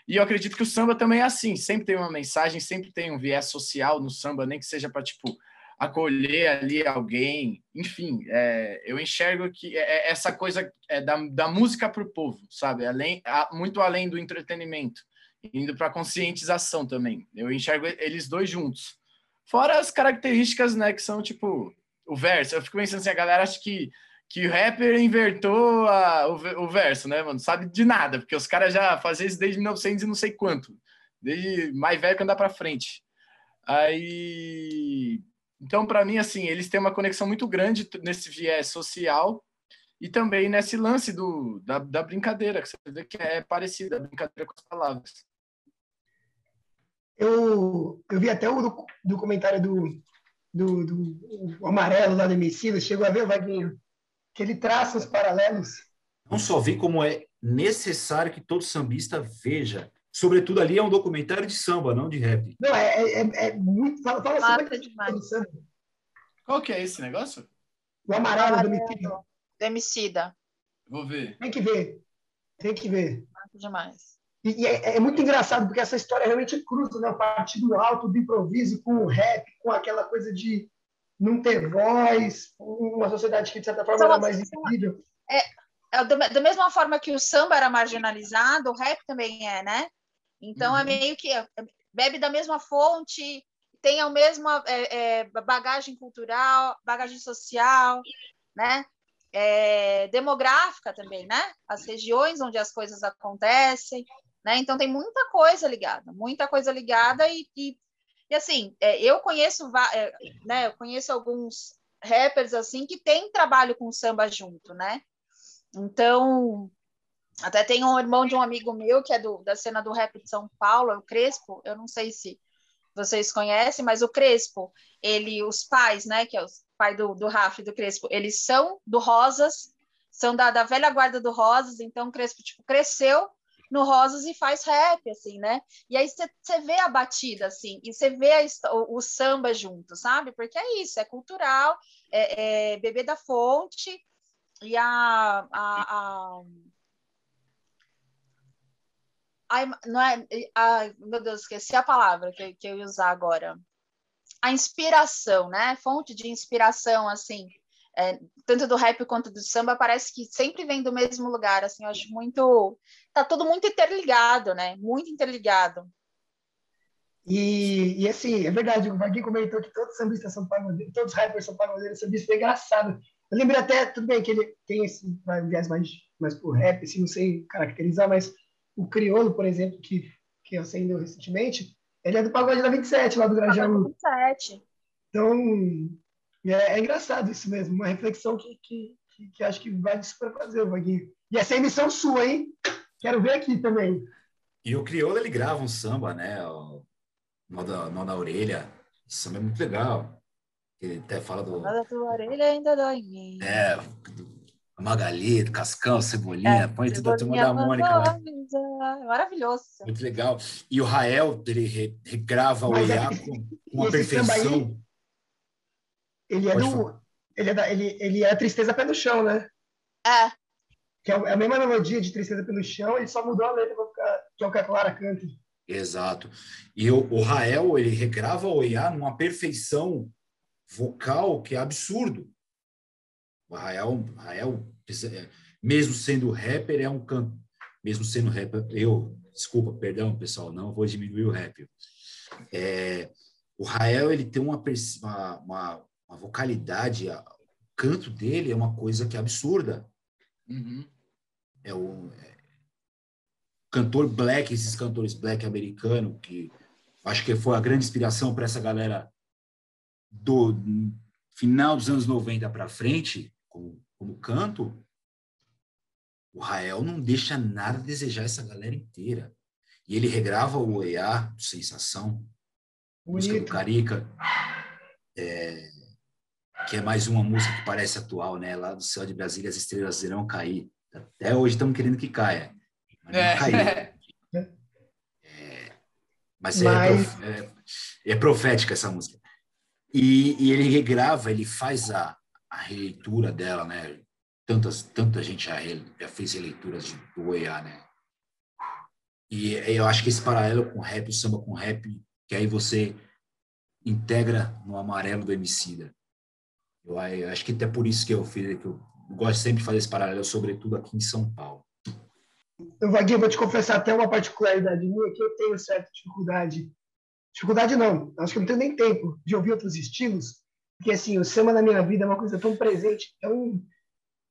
E eu acredito que o samba também é assim, sempre tem uma mensagem, sempre tem um viés social no samba, nem que seja para tipo, acolher ali alguém, enfim, é, eu enxergo que é, é essa coisa é da, da música para o povo, sabe? Além, a- muito além do entretenimento, indo para conscientização também. Eu enxergo eles dois juntos. Fora as características, né, que são tipo o verso. Eu fico pensando assim, a galera acha que, que o rapper invertou a- o, o verso, né, mano? Sabe de nada, porque os caras já faziam isso desde 1900 e não sei quanto. Desde mais velho que andar para frente. Aí. Então, para mim, assim, eles têm uma conexão muito grande nesse viés social e também nesse lance do, da, da brincadeira, que você vê que é parecida a brincadeira com as palavras. Eu, eu vi até o docu- documentário do, do, do o amarelo lá do Emicida, chegou a ver, Vaguinho? Que ele traça os paralelos. Não só vi como é necessário que todo sambista veja. Sobretudo ali é um documentário de samba, não de rap. Não, é, é, é muito. Fala, fala sobre demais. do samba. Qual que é esse negócio? O amarelo do Emicida. Do Emicida. Vou ver. Tem que ver. Tem que ver. Massa demais. E, e é, é muito engraçado, porque essa história realmente cruza, né? A partir do alto, do improviso, com o rap, com aquela coisa de, não ter voz, uma sociedade que, de certa forma, era mais invisível. É, é, da mesma forma que o samba era marginalizado, o rap também é, né? Então é uhum. é meio que bebe da mesma fonte, tem a mesma é, é, bagagem cultural, bagagem social, né? É, demográfica também, né? As regiões onde as coisas acontecem, né? Então tem muita coisa ligada, muita coisa ligada e, e, e assim, é, eu conheço, é, né? Eu conheço alguns rappers assim que tem trabalho com samba junto, né? Então até tem um irmão de um amigo meu que é do, da cena do rap de São Paulo, o Crespo. Eu não sei se vocês conhecem, mas o Crespo, ele, os pais, né, que é o pai do, do Rafa e do Crespo, eles são do Rosas, são da, da velha guarda do Rosas, então o Crespo, tipo, cresceu no Rosas e faz rap, assim, né? E aí você vê a batida, assim, e você vê a, o, o, samba junto, sabe? Porque é isso, é cultural, é, é beber da fonte, e a, a, a Ai, não é, ai, meu Deus, esqueci a palavra que, que eu ia usar agora. A inspiração, né? Fonte de inspiração, assim, é, tanto do rap quanto do samba, parece que sempre vem do mesmo lugar, assim, eu acho muito... Tá tudo muito interligado, né? Muito interligado. E, e assim, é verdade, o Vaguinho comentou que todos os sambistas são pagodeiros, todos os rappers são pagodeiros, sambista é engraçado. Eu lembrei até, tudo bem que ele tem esse viés mais, mais pro rap, assim, não sei caracterizar, mas o Criolo, por exemplo, que, que acendeu recentemente, ele é do Pagode da 27, lá do Grajaú. 27. Então, é, é, engraçado isso mesmo, uma reflexão que, que, que, que acho que vai super fazer, Vaguinho. E essa é a emissão sua, hein? Quero ver aqui também. E o Criolo, ele grava um samba, né? O Nó da, Nó da Orelha. Esse samba é muito legal. Ele até fala do... Nó da tua orelha ainda dói em mim. É, Magali, Cascão, Cebolinha, é, põe tudo a turma da Mônica lá. É maravilhoso. Muito legal. E o Rael, ele regrava o Iá com uma perfeição. Ele é do. Ele é, da, ele, ele é Tristeza Pé no Chão, né? É. Que é, é a mesma melodia de Tristeza Pelo Chão, ele só mudou a letra ficar, que é o que a Clara canta. Exato. E o, o Rael, ele regrava o Iá numa perfeição vocal que é absurdo. O Rael, Rael, mesmo sendo rapper, é um canto. Mesmo sendo rapper, eu, desculpa, perdão, pessoal, não vou diminuir o rap. É, o Rael, ele tem uma, uma, uma vocalidade, a, o canto dele é uma coisa que é absurda. Uhum. É o é, cantor black, esses cantores black americano, que acho que foi a grande inspiração para essa galera do final dos anos 90 para frente, como, como canto, o Rael não deixa nada a desejar essa galera inteira. E ele regrava o EA, Sensação, música do Carica, é, que é mais uma música que parece atual, né? Lá do céu de Brasília as estrelas irão cair. Até hoje estamos querendo que caia. Mas não é. caiu. É, mas, mas... É, é, é, profética essa música. E, e ele regrava, ele faz a, a releitura dela, né? Tantas, tanta gente já, já fez releituras de, do Oiá, né? E eu acho que esse paralelo com rap, o samba com rap, que aí você integra no amarelo do Emicida. Eu, eu acho que até por isso que eu fiz, que eu gosto sempre de fazer esse paralelo, sobretudo aqui em São Paulo. Eu, Vaguinho, vou te confessar até uma particularidade minha que eu tenho certa dificuldade. Dificuldade não, acho que eu não tenho nem tempo de ouvir outros estilos, porque, assim, o samba na minha vida é uma coisa tão presente, tão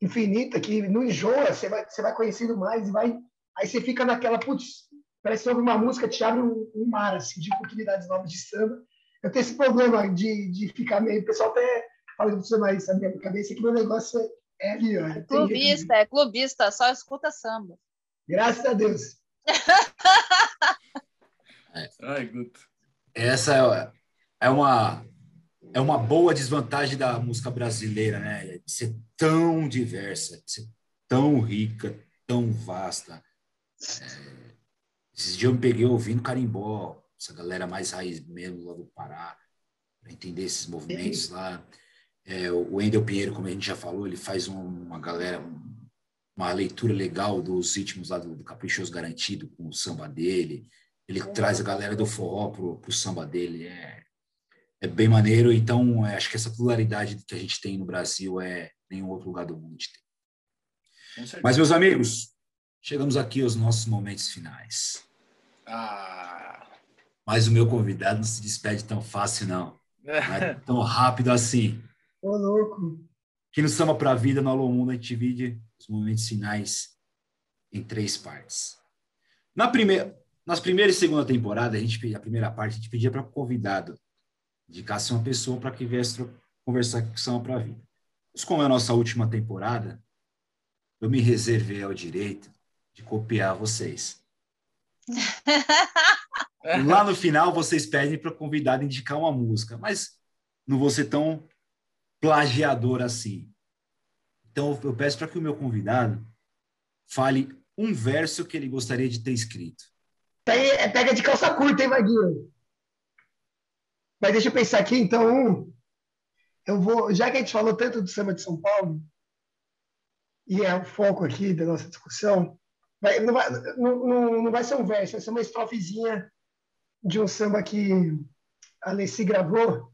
infinita, que não enjoa, você vai, você vai conhecendo mais e vai... Aí você fica naquela, putz, parece que uma música te abre um, um, mar, assim, de oportunidades novas de samba. Eu tenho esse problema de, de ficar meio... O pessoal até fala do samba aí, sabe, na minha cabeça, que meu negócio é, é ali, ó. É clubista, é clubista, só escuta samba. Graças a Deus. é. Ai, Guto. Essa é, é uma é uma boa desvantagem da música brasileira, né? De ser tão diversa, de ser tão rica, tão vasta. É, esses dias eu me peguei ouvindo carimbó, essa galera mais raiz mesmo lá do Pará, para entender esses movimentos lá. É, o Wendel Pinheiro, como a gente já falou, ele faz um, uma galera, uma leitura legal dos ritmos lá do, do Caprichoso Garantido com o samba dele. Ele traz a galera do forró pro, pro samba dele. É, é bem maneiro. Então, é, acho que essa pluralidade que a gente tem no Brasil é nenhum outro lugar do mundo tem. Mas, meus amigos, chegamos aqui aos nossos momentos finais. Ah. Mas o meu convidado não se despede tão fácil, não. Não é tão rápido assim. Ô, louco. Aqui no Samba pra Vida, no Alô Mundo, a gente divide os momentos finais em três partes. Na primeira, nas primeira e segunda temporada, a gente a primeira parte, a gente pedia para o convidado indicasse uma pessoa para que viesse conversar com o Samba pra Vida. Mas como é a nossa última temporada, eu me reservei ao direito de copiar vocês. Lá no final, vocês pedem para o convidado indicar uma música, mas não vou ser tão plagiador assim. Então, eu peço para que o meu convidado fale um verso que ele gostaria de ter escrito. Pega, pega de calça curta, hein, Vaguinho? Mas deixa eu pensar aqui, então, eu vou, já que a gente falou tanto do samba de São Paulo, e é o foco aqui da nossa discussão, vai, não, vai, não, não, não vai ser um verso, vai ser uma estrofezinha de um samba que a Alessi gravou,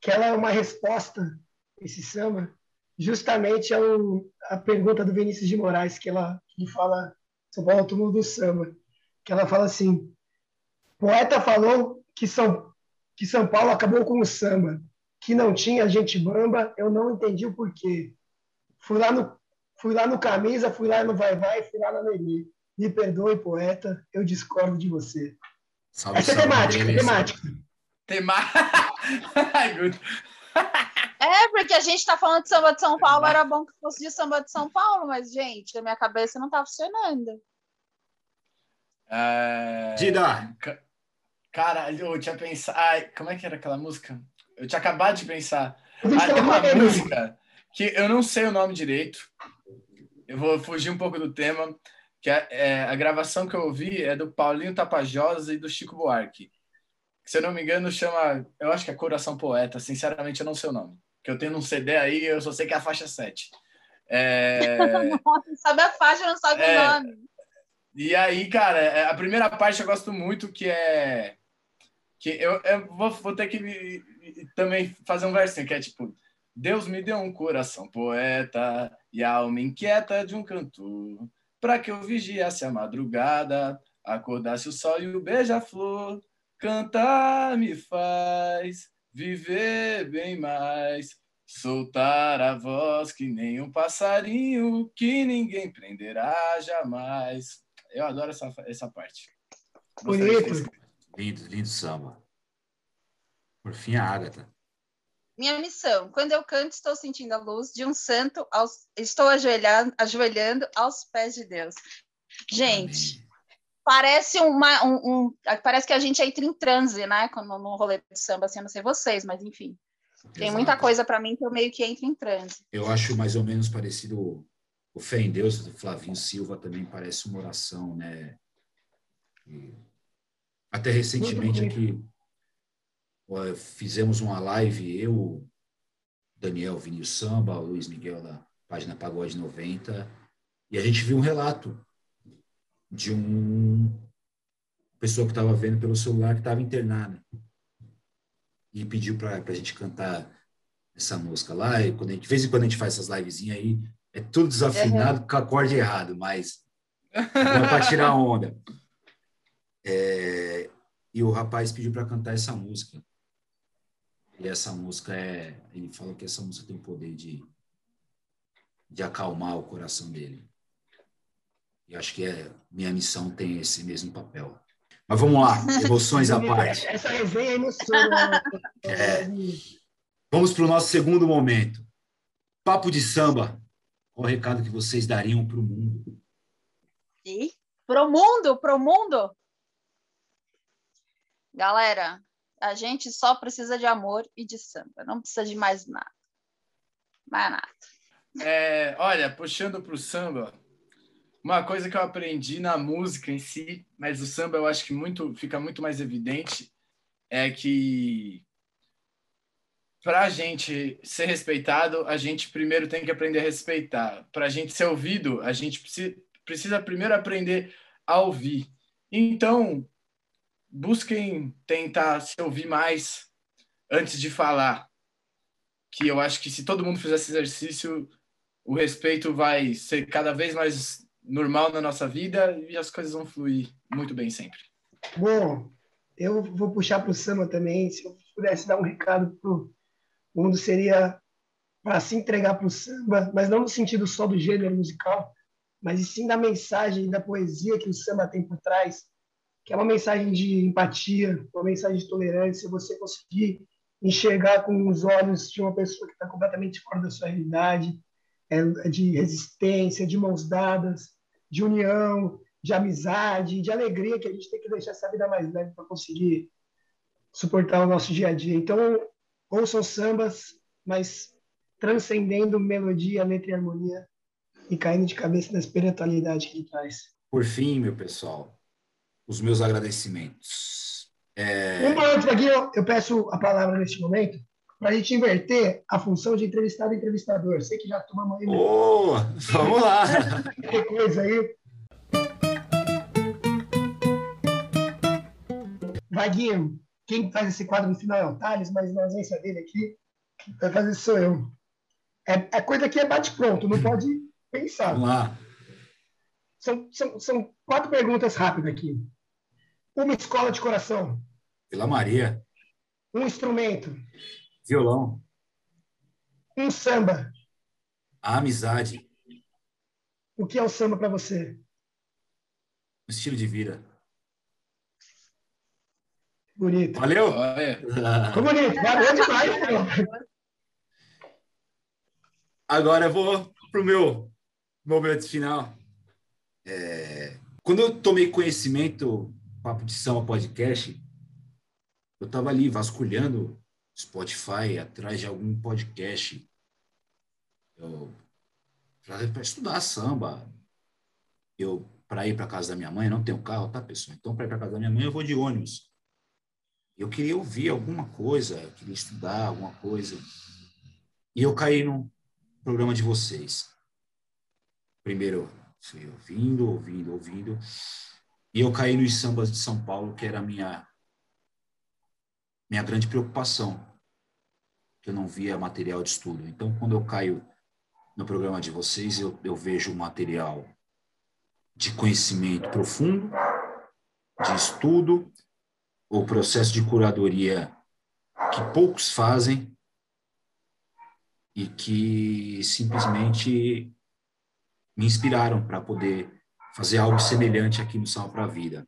que ela é uma resposta, esse samba, justamente ao, a pergunta do Vinícius de Moraes, que ela que fala São Paulo túmulo do samba, que ela fala assim, poeta falou que São, que São Paulo acabou com o samba, que não tinha gente bamba, eu não entendi o porquê. Fui lá no, fui lá no Camisa, fui lá no Vai Vai, fui lá na Nelly. Me perdoe, poeta, eu discordo de você. Salve, Essa é temática, temática. Temática. é, porque a gente está falando de samba de São Paulo, era bom que fosse de samba de São Paulo, mas, gente, a minha cabeça não está funcionando. É... Dida! Cara, eu tinha pensado. Ai, como é que era aquela música? Eu tinha acabado de pensar. Ah, tem uma música que eu não sei o nome direito. Eu vou fugir um pouco do tema que a, é, a gravação que eu ouvi é do Paulinho Tapajós e do Chico Buarque. Se eu não me engano, chama. Eu acho que é Coração Poeta. Sinceramente, eu não sei o nome. Que eu tenho num CD aí, eu só sei que é a faixa 7. É... sabe a faixa, não sabe é... o nome. E aí, cara, é, a primeira parte eu gosto muito, que é. Que eu, eu vou, vou ter que também fazer um versinho, que é tipo. Deus me deu um coração poeta e a alma inquieta de um cantor para que eu vigiasse a madrugada, acordasse o sol e o beija-flor. Cantar me faz viver bem mais, soltar a voz que nem um passarinho que ninguém prenderá jamais. Eu adoro essa, essa parte. Bonito. Lindo, lindo samba. Por fim, a Ágata. Minha missão, quando eu canto, estou sentindo a luz de um santo, aos, estou ajoelhando, ajoelhando aos pés de Deus. Gente, Amém. parece uma, um, um, parece que a gente entra em transe, né? Quando, no rolê de samba, assim, eu não sei vocês, mas enfim. Exato. Tem muita coisa para mim que eu meio que entro em transe. Eu acho mais ou menos parecido o Fé em Deus do Flavinho Silva também parece uma oração, né? E até recentemente aqui fizemos uma live, eu, Daniel Vinil Samba, Luiz Miguel da página Pagode 90, e a gente viu um relato de um pessoa que estava vendo pelo celular que estava internada e pediu para a gente cantar essa música lá. E quando a gente, de vez em quando a gente faz essas livezinhas aí, é tudo desafinado uhum. com acorde errado, mas é para tirar onda. É, e o rapaz pediu para cantar essa música. E essa música é. Ele fala que essa música tem o poder de, de acalmar o coração dele. E acho que é, minha missão tem esse mesmo papel. Mas vamos lá, emoções à parte. Essa resenha é emociona. é. Vamos para o nosso segundo momento. Papo de samba. Qual o recado que vocês dariam para o mundo? E? Pro mundo, pro mundo. Galera, a gente só precisa de amor e de samba, não precisa de mais nada. Mais nada. É, olha, puxando para o samba, uma coisa que eu aprendi na música em si, mas o samba eu acho que muito fica muito mais evidente, é que para a gente ser respeitado, a gente primeiro tem que aprender a respeitar. Para a gente ser ouvido, a gente precisa, precisa primeiro aprender a ouvir. Então, busquem tentar se ouvir mais, antes de falar, que eu acho que se todo mundo fizesse exercício, o respeito vai ser cada vez mais normal na nossa vida e as coisas vão fluir muito bem sempre. Bom, eu vou puxar para o Sama também. Se eu pudesse dar um recado para o mundo, seria para se entregar para o samba, mas não no sentido só do gênero musical, mas sim da mensagem, da poesia que o samba tem por trás, que é uma mensagem de empatia, uma mensagem de tolerância, você conseguir enxergar com os olhos de uma pessoa que está completamente fora da sua realidade, é, é de resistência, de mãos dadas, de união, de amizade, de alegria que a gente tem que deixar essa vida mais leve para conseguir suportar o nosso dia a dia. Então, ouçam sambas, mas transcendendo melodia, letra e harmonia e caindo de cabeça na espiritualidade que ele traz. Por fim, meu pessoal, os meus agradecimentos. É... Uma antes aqui, eu, eu peço a palavra neste momento para a gente inverter a função de entrevistado e entrevistador. Sei que já tomamos aí. Oh, vamos lá! que coisa aí. Vaguinho, quem faz esse quadro no final é o Thales, mas na ausência dele aqui, quem vai fazer sou eu. É, é coisa que é bate-pronto, não pode pensar. Vamos lá. São, são, são quatro perguntas rápidas aqui. Uma escola de coração. Vila Maria. Um instrumento. Violão. Um samba. A amizade. O que é o samba para você? Um estilo de vida. Bonito. Valeu? Ficou bonito. Valeu demais. Agora eu vou para o meu momento final. É, quando eu tomei conhecimento Papo de Samba Podcast, eu estava ali vasculhando Spotify atrás de algum podcast para estudar samba. Eu para ir para casa da minha mãe, não tenho carro, tá, pessoal? Então, para ir para casa da minha mãe, eu vou de ônibus. Eu queria ouvir alguma coisa, eu queria estudar alguma coisa. E eu caí no programa de vocês. Primeiro, fui ouvindo, ouvindo, ouvindo. E eu caí nos sambas de São Paulo, que era a minha, minha grande preocupação. Que eu não via material de estudo. Então, quando eu caio no programa de vocês, eu, eu vejo material de conhecimento profundo, de estudo, o processo de curadoria que poucos fazem e que simplesmente me inspiraram para poder fazer algo semelhante aqui no Sal para a Vida.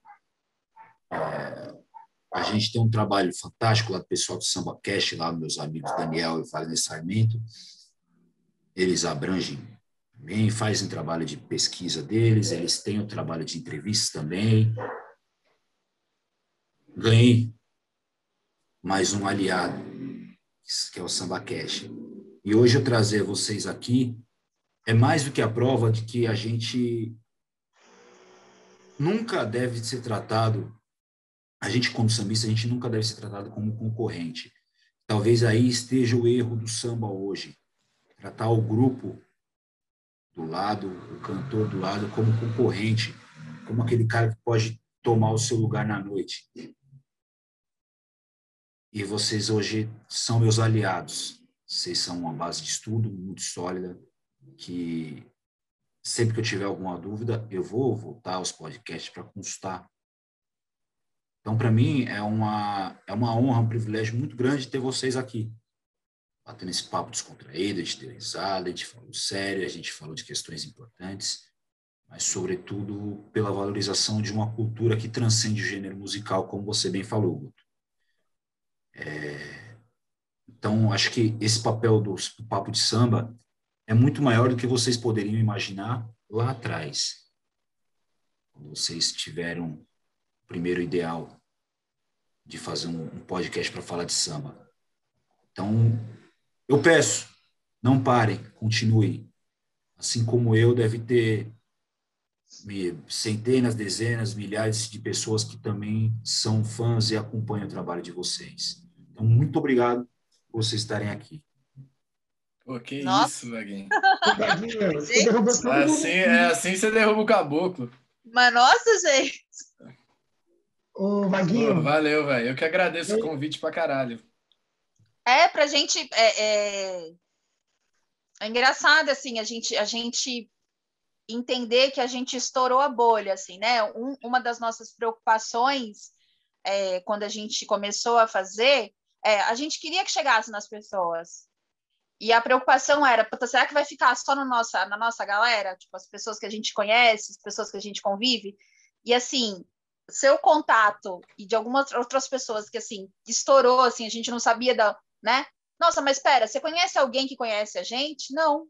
É, a gente tem um trabalho fantástico lá do pessoal do Samba Cast, lá meus amigos Daniel e Wagner Sarmento. Eles abrangem também, fazem trabalho de pesquisa deles, eles têm o trabalho de entrevistas também. Ganhei mais um aliado, que é o Samba Cash. E hoje eu trazer vocês aqui é mais do que a prova de que a gente nunca deve ser tratado, a gente como sambista, a gente nunca deve ser tratado como concorrente. Talvez aí esteja o erro do samba hoje, tratar o grupo do lado, o cantor do lado, como concorrente, como aquele cara que pode tomar o seu lugar na noite. E vocês hoje são meus aliados. Vocês são uma base de estudo muito sólida, que sempre que eu tiver alguma dúvida, eu vou voltar aos podcasts para consultar. Então, para mim, é uma, é uma honra, um privilégio muito grande ter vocês aqui. Batendo esse papo descontraído, a gente deu risada, a gente falou sério, a gente falou de questões importantes, mas, sobretudo, pela valorização de uma cultura que transcende o gênero musical, como você bem falou, Guto. É, então, acho que esse papel do, do papo de samba é muito maior do que vocês poderiam imaginar lá atrás, quando vocês tiveram o primeiro ideal de fazer um, podcast para falar de samba. Então, eu peço, não parem, continuem. Assim como eu, deve ter centenas, dezenas, milhares de pessoas que também são fãs e acompanham o trabalho de vocês. Então, muito obrigado vocês estarem aqui. Pô, que Nossa. isso, Vaguinho. assim, é assim você derruba o caboclo. Mas nossa, gente. Ô, Vaguinho. Pô, valeu, velho. Eu que agradeço o convite pra caralho. É, pra gente. É, é, é engraçado, assim, a gente, a gente entender que a gente estourou a bolha, assim, né? Um, uma das nossas preocupações é, quando a gente começou a fazer, é, a gente queria que chegasse nas pessoas. E a preocupação era, será que vai ficar só no nossa, na nossa galera? Tipo, as pessoas que a gente conhece, as pessoas que a gente convive. E, assim, seu contato e de algumas outras pessoas que, assim, estourou, assim, a gente não sabia da, né? Nossa, mas espera, você conhece alguém que conhece a gente? Não.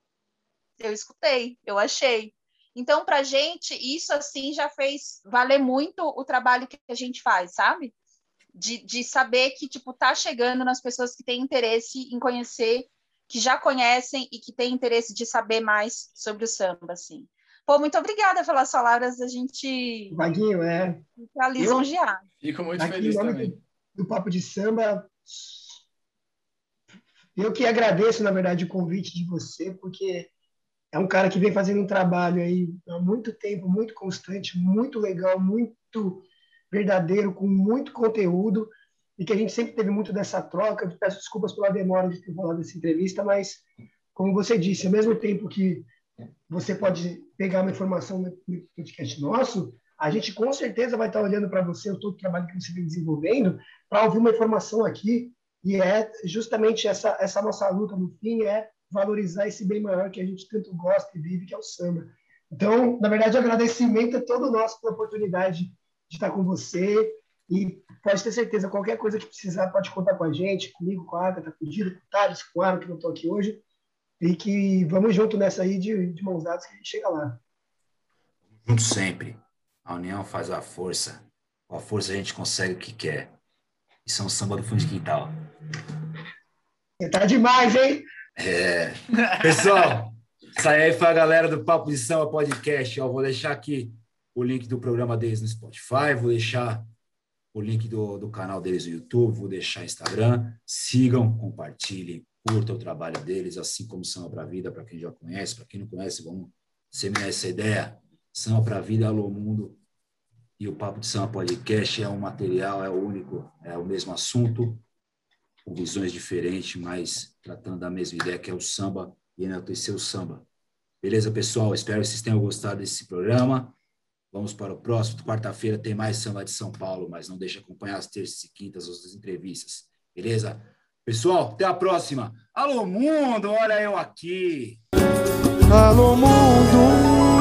Eu escutei, eu achei. Então, para a gente, isso, assim, já fez valer muito o trabalho que a gente faz, sabe? De, de saber que, tipo, tá chegando nas pessoas que têm interesse em conhecer que já conhecem e que têm interesse de saber mais sobre o samba, assim. Pô, muito obrigada pelas palavras, a gente... Vaguinho, é... Fica lisonjeado. Fico muito Aqui, feliz também. Do, do Papo de Samba, eu que agradeço, na verdade, o convite de você, porque é um cara que vem fazendo um trabalho aí há muito tempo, muito constante, muito legal, muito verdadeiro, com muito conteúdo e que a gente sempre teve muito dessa troca. Peço desculpas pela demora de ter falado dessa entrevista, mas, como você disse, ao mesmo tempo que você pode pegar uma informação no podcast nosso, a gente com certeza vai estar olhando para você, todo o trabalho que você vem desenvolvendo, para ouvir uma informação aqui. E é justamente essa, essa nossa luta no fim, é valorizar esse bem maior que a gente tanto gosta e vive, que é o samba. Então, na verdade, o agradecimento é todo nosso pela oportunidade de estar com você, e pode ter certeza, qualquer coisa que precisar, pode contar com a gente, comigo, com a Agatha, com o Diro, com o Thales, com o Aaron, que não estou aqui hoje. E que vamos junto nessa aí de, de mãos dadas que a gente chega lá. Junto sempre. A união faz a força. Com a força a gente consegue o que quer. Isso é um samba do fundo de quintal. Você tá demais, hein? É. Pessoal, isso aí foi a galera do Papo de Samba Podcast. Eu vou deixar aqui o link do programa deles no Spotify, vou deixar o link do, do canal deles no YouTube, vou deixar Instagram. Sigam, compartilhem, curtam o trabalho deles, assim como Samba para a Vida, para quem já conhece, para quem não conhece, vamos semear essa ideia. Samba para a Vida, Alô Mundo. E o Papo de Samba Podcast é um material, é o único, é o mesmo assunto, com visões diferentes, mas tratando da mesma ideia, que é o samba e enaltecer o samba. Beleza, pessoal? Espero que vocês tenham gostado desse programa. Vamos para o próximo. Quarta-feira tem mais samba de São Paulo, mas não deixe acompanhar as terças e quintas, as entrevistas. Beleza? Pessoal, até a próxima. Alô, mundo, olha eu aqui. Alô, mundo.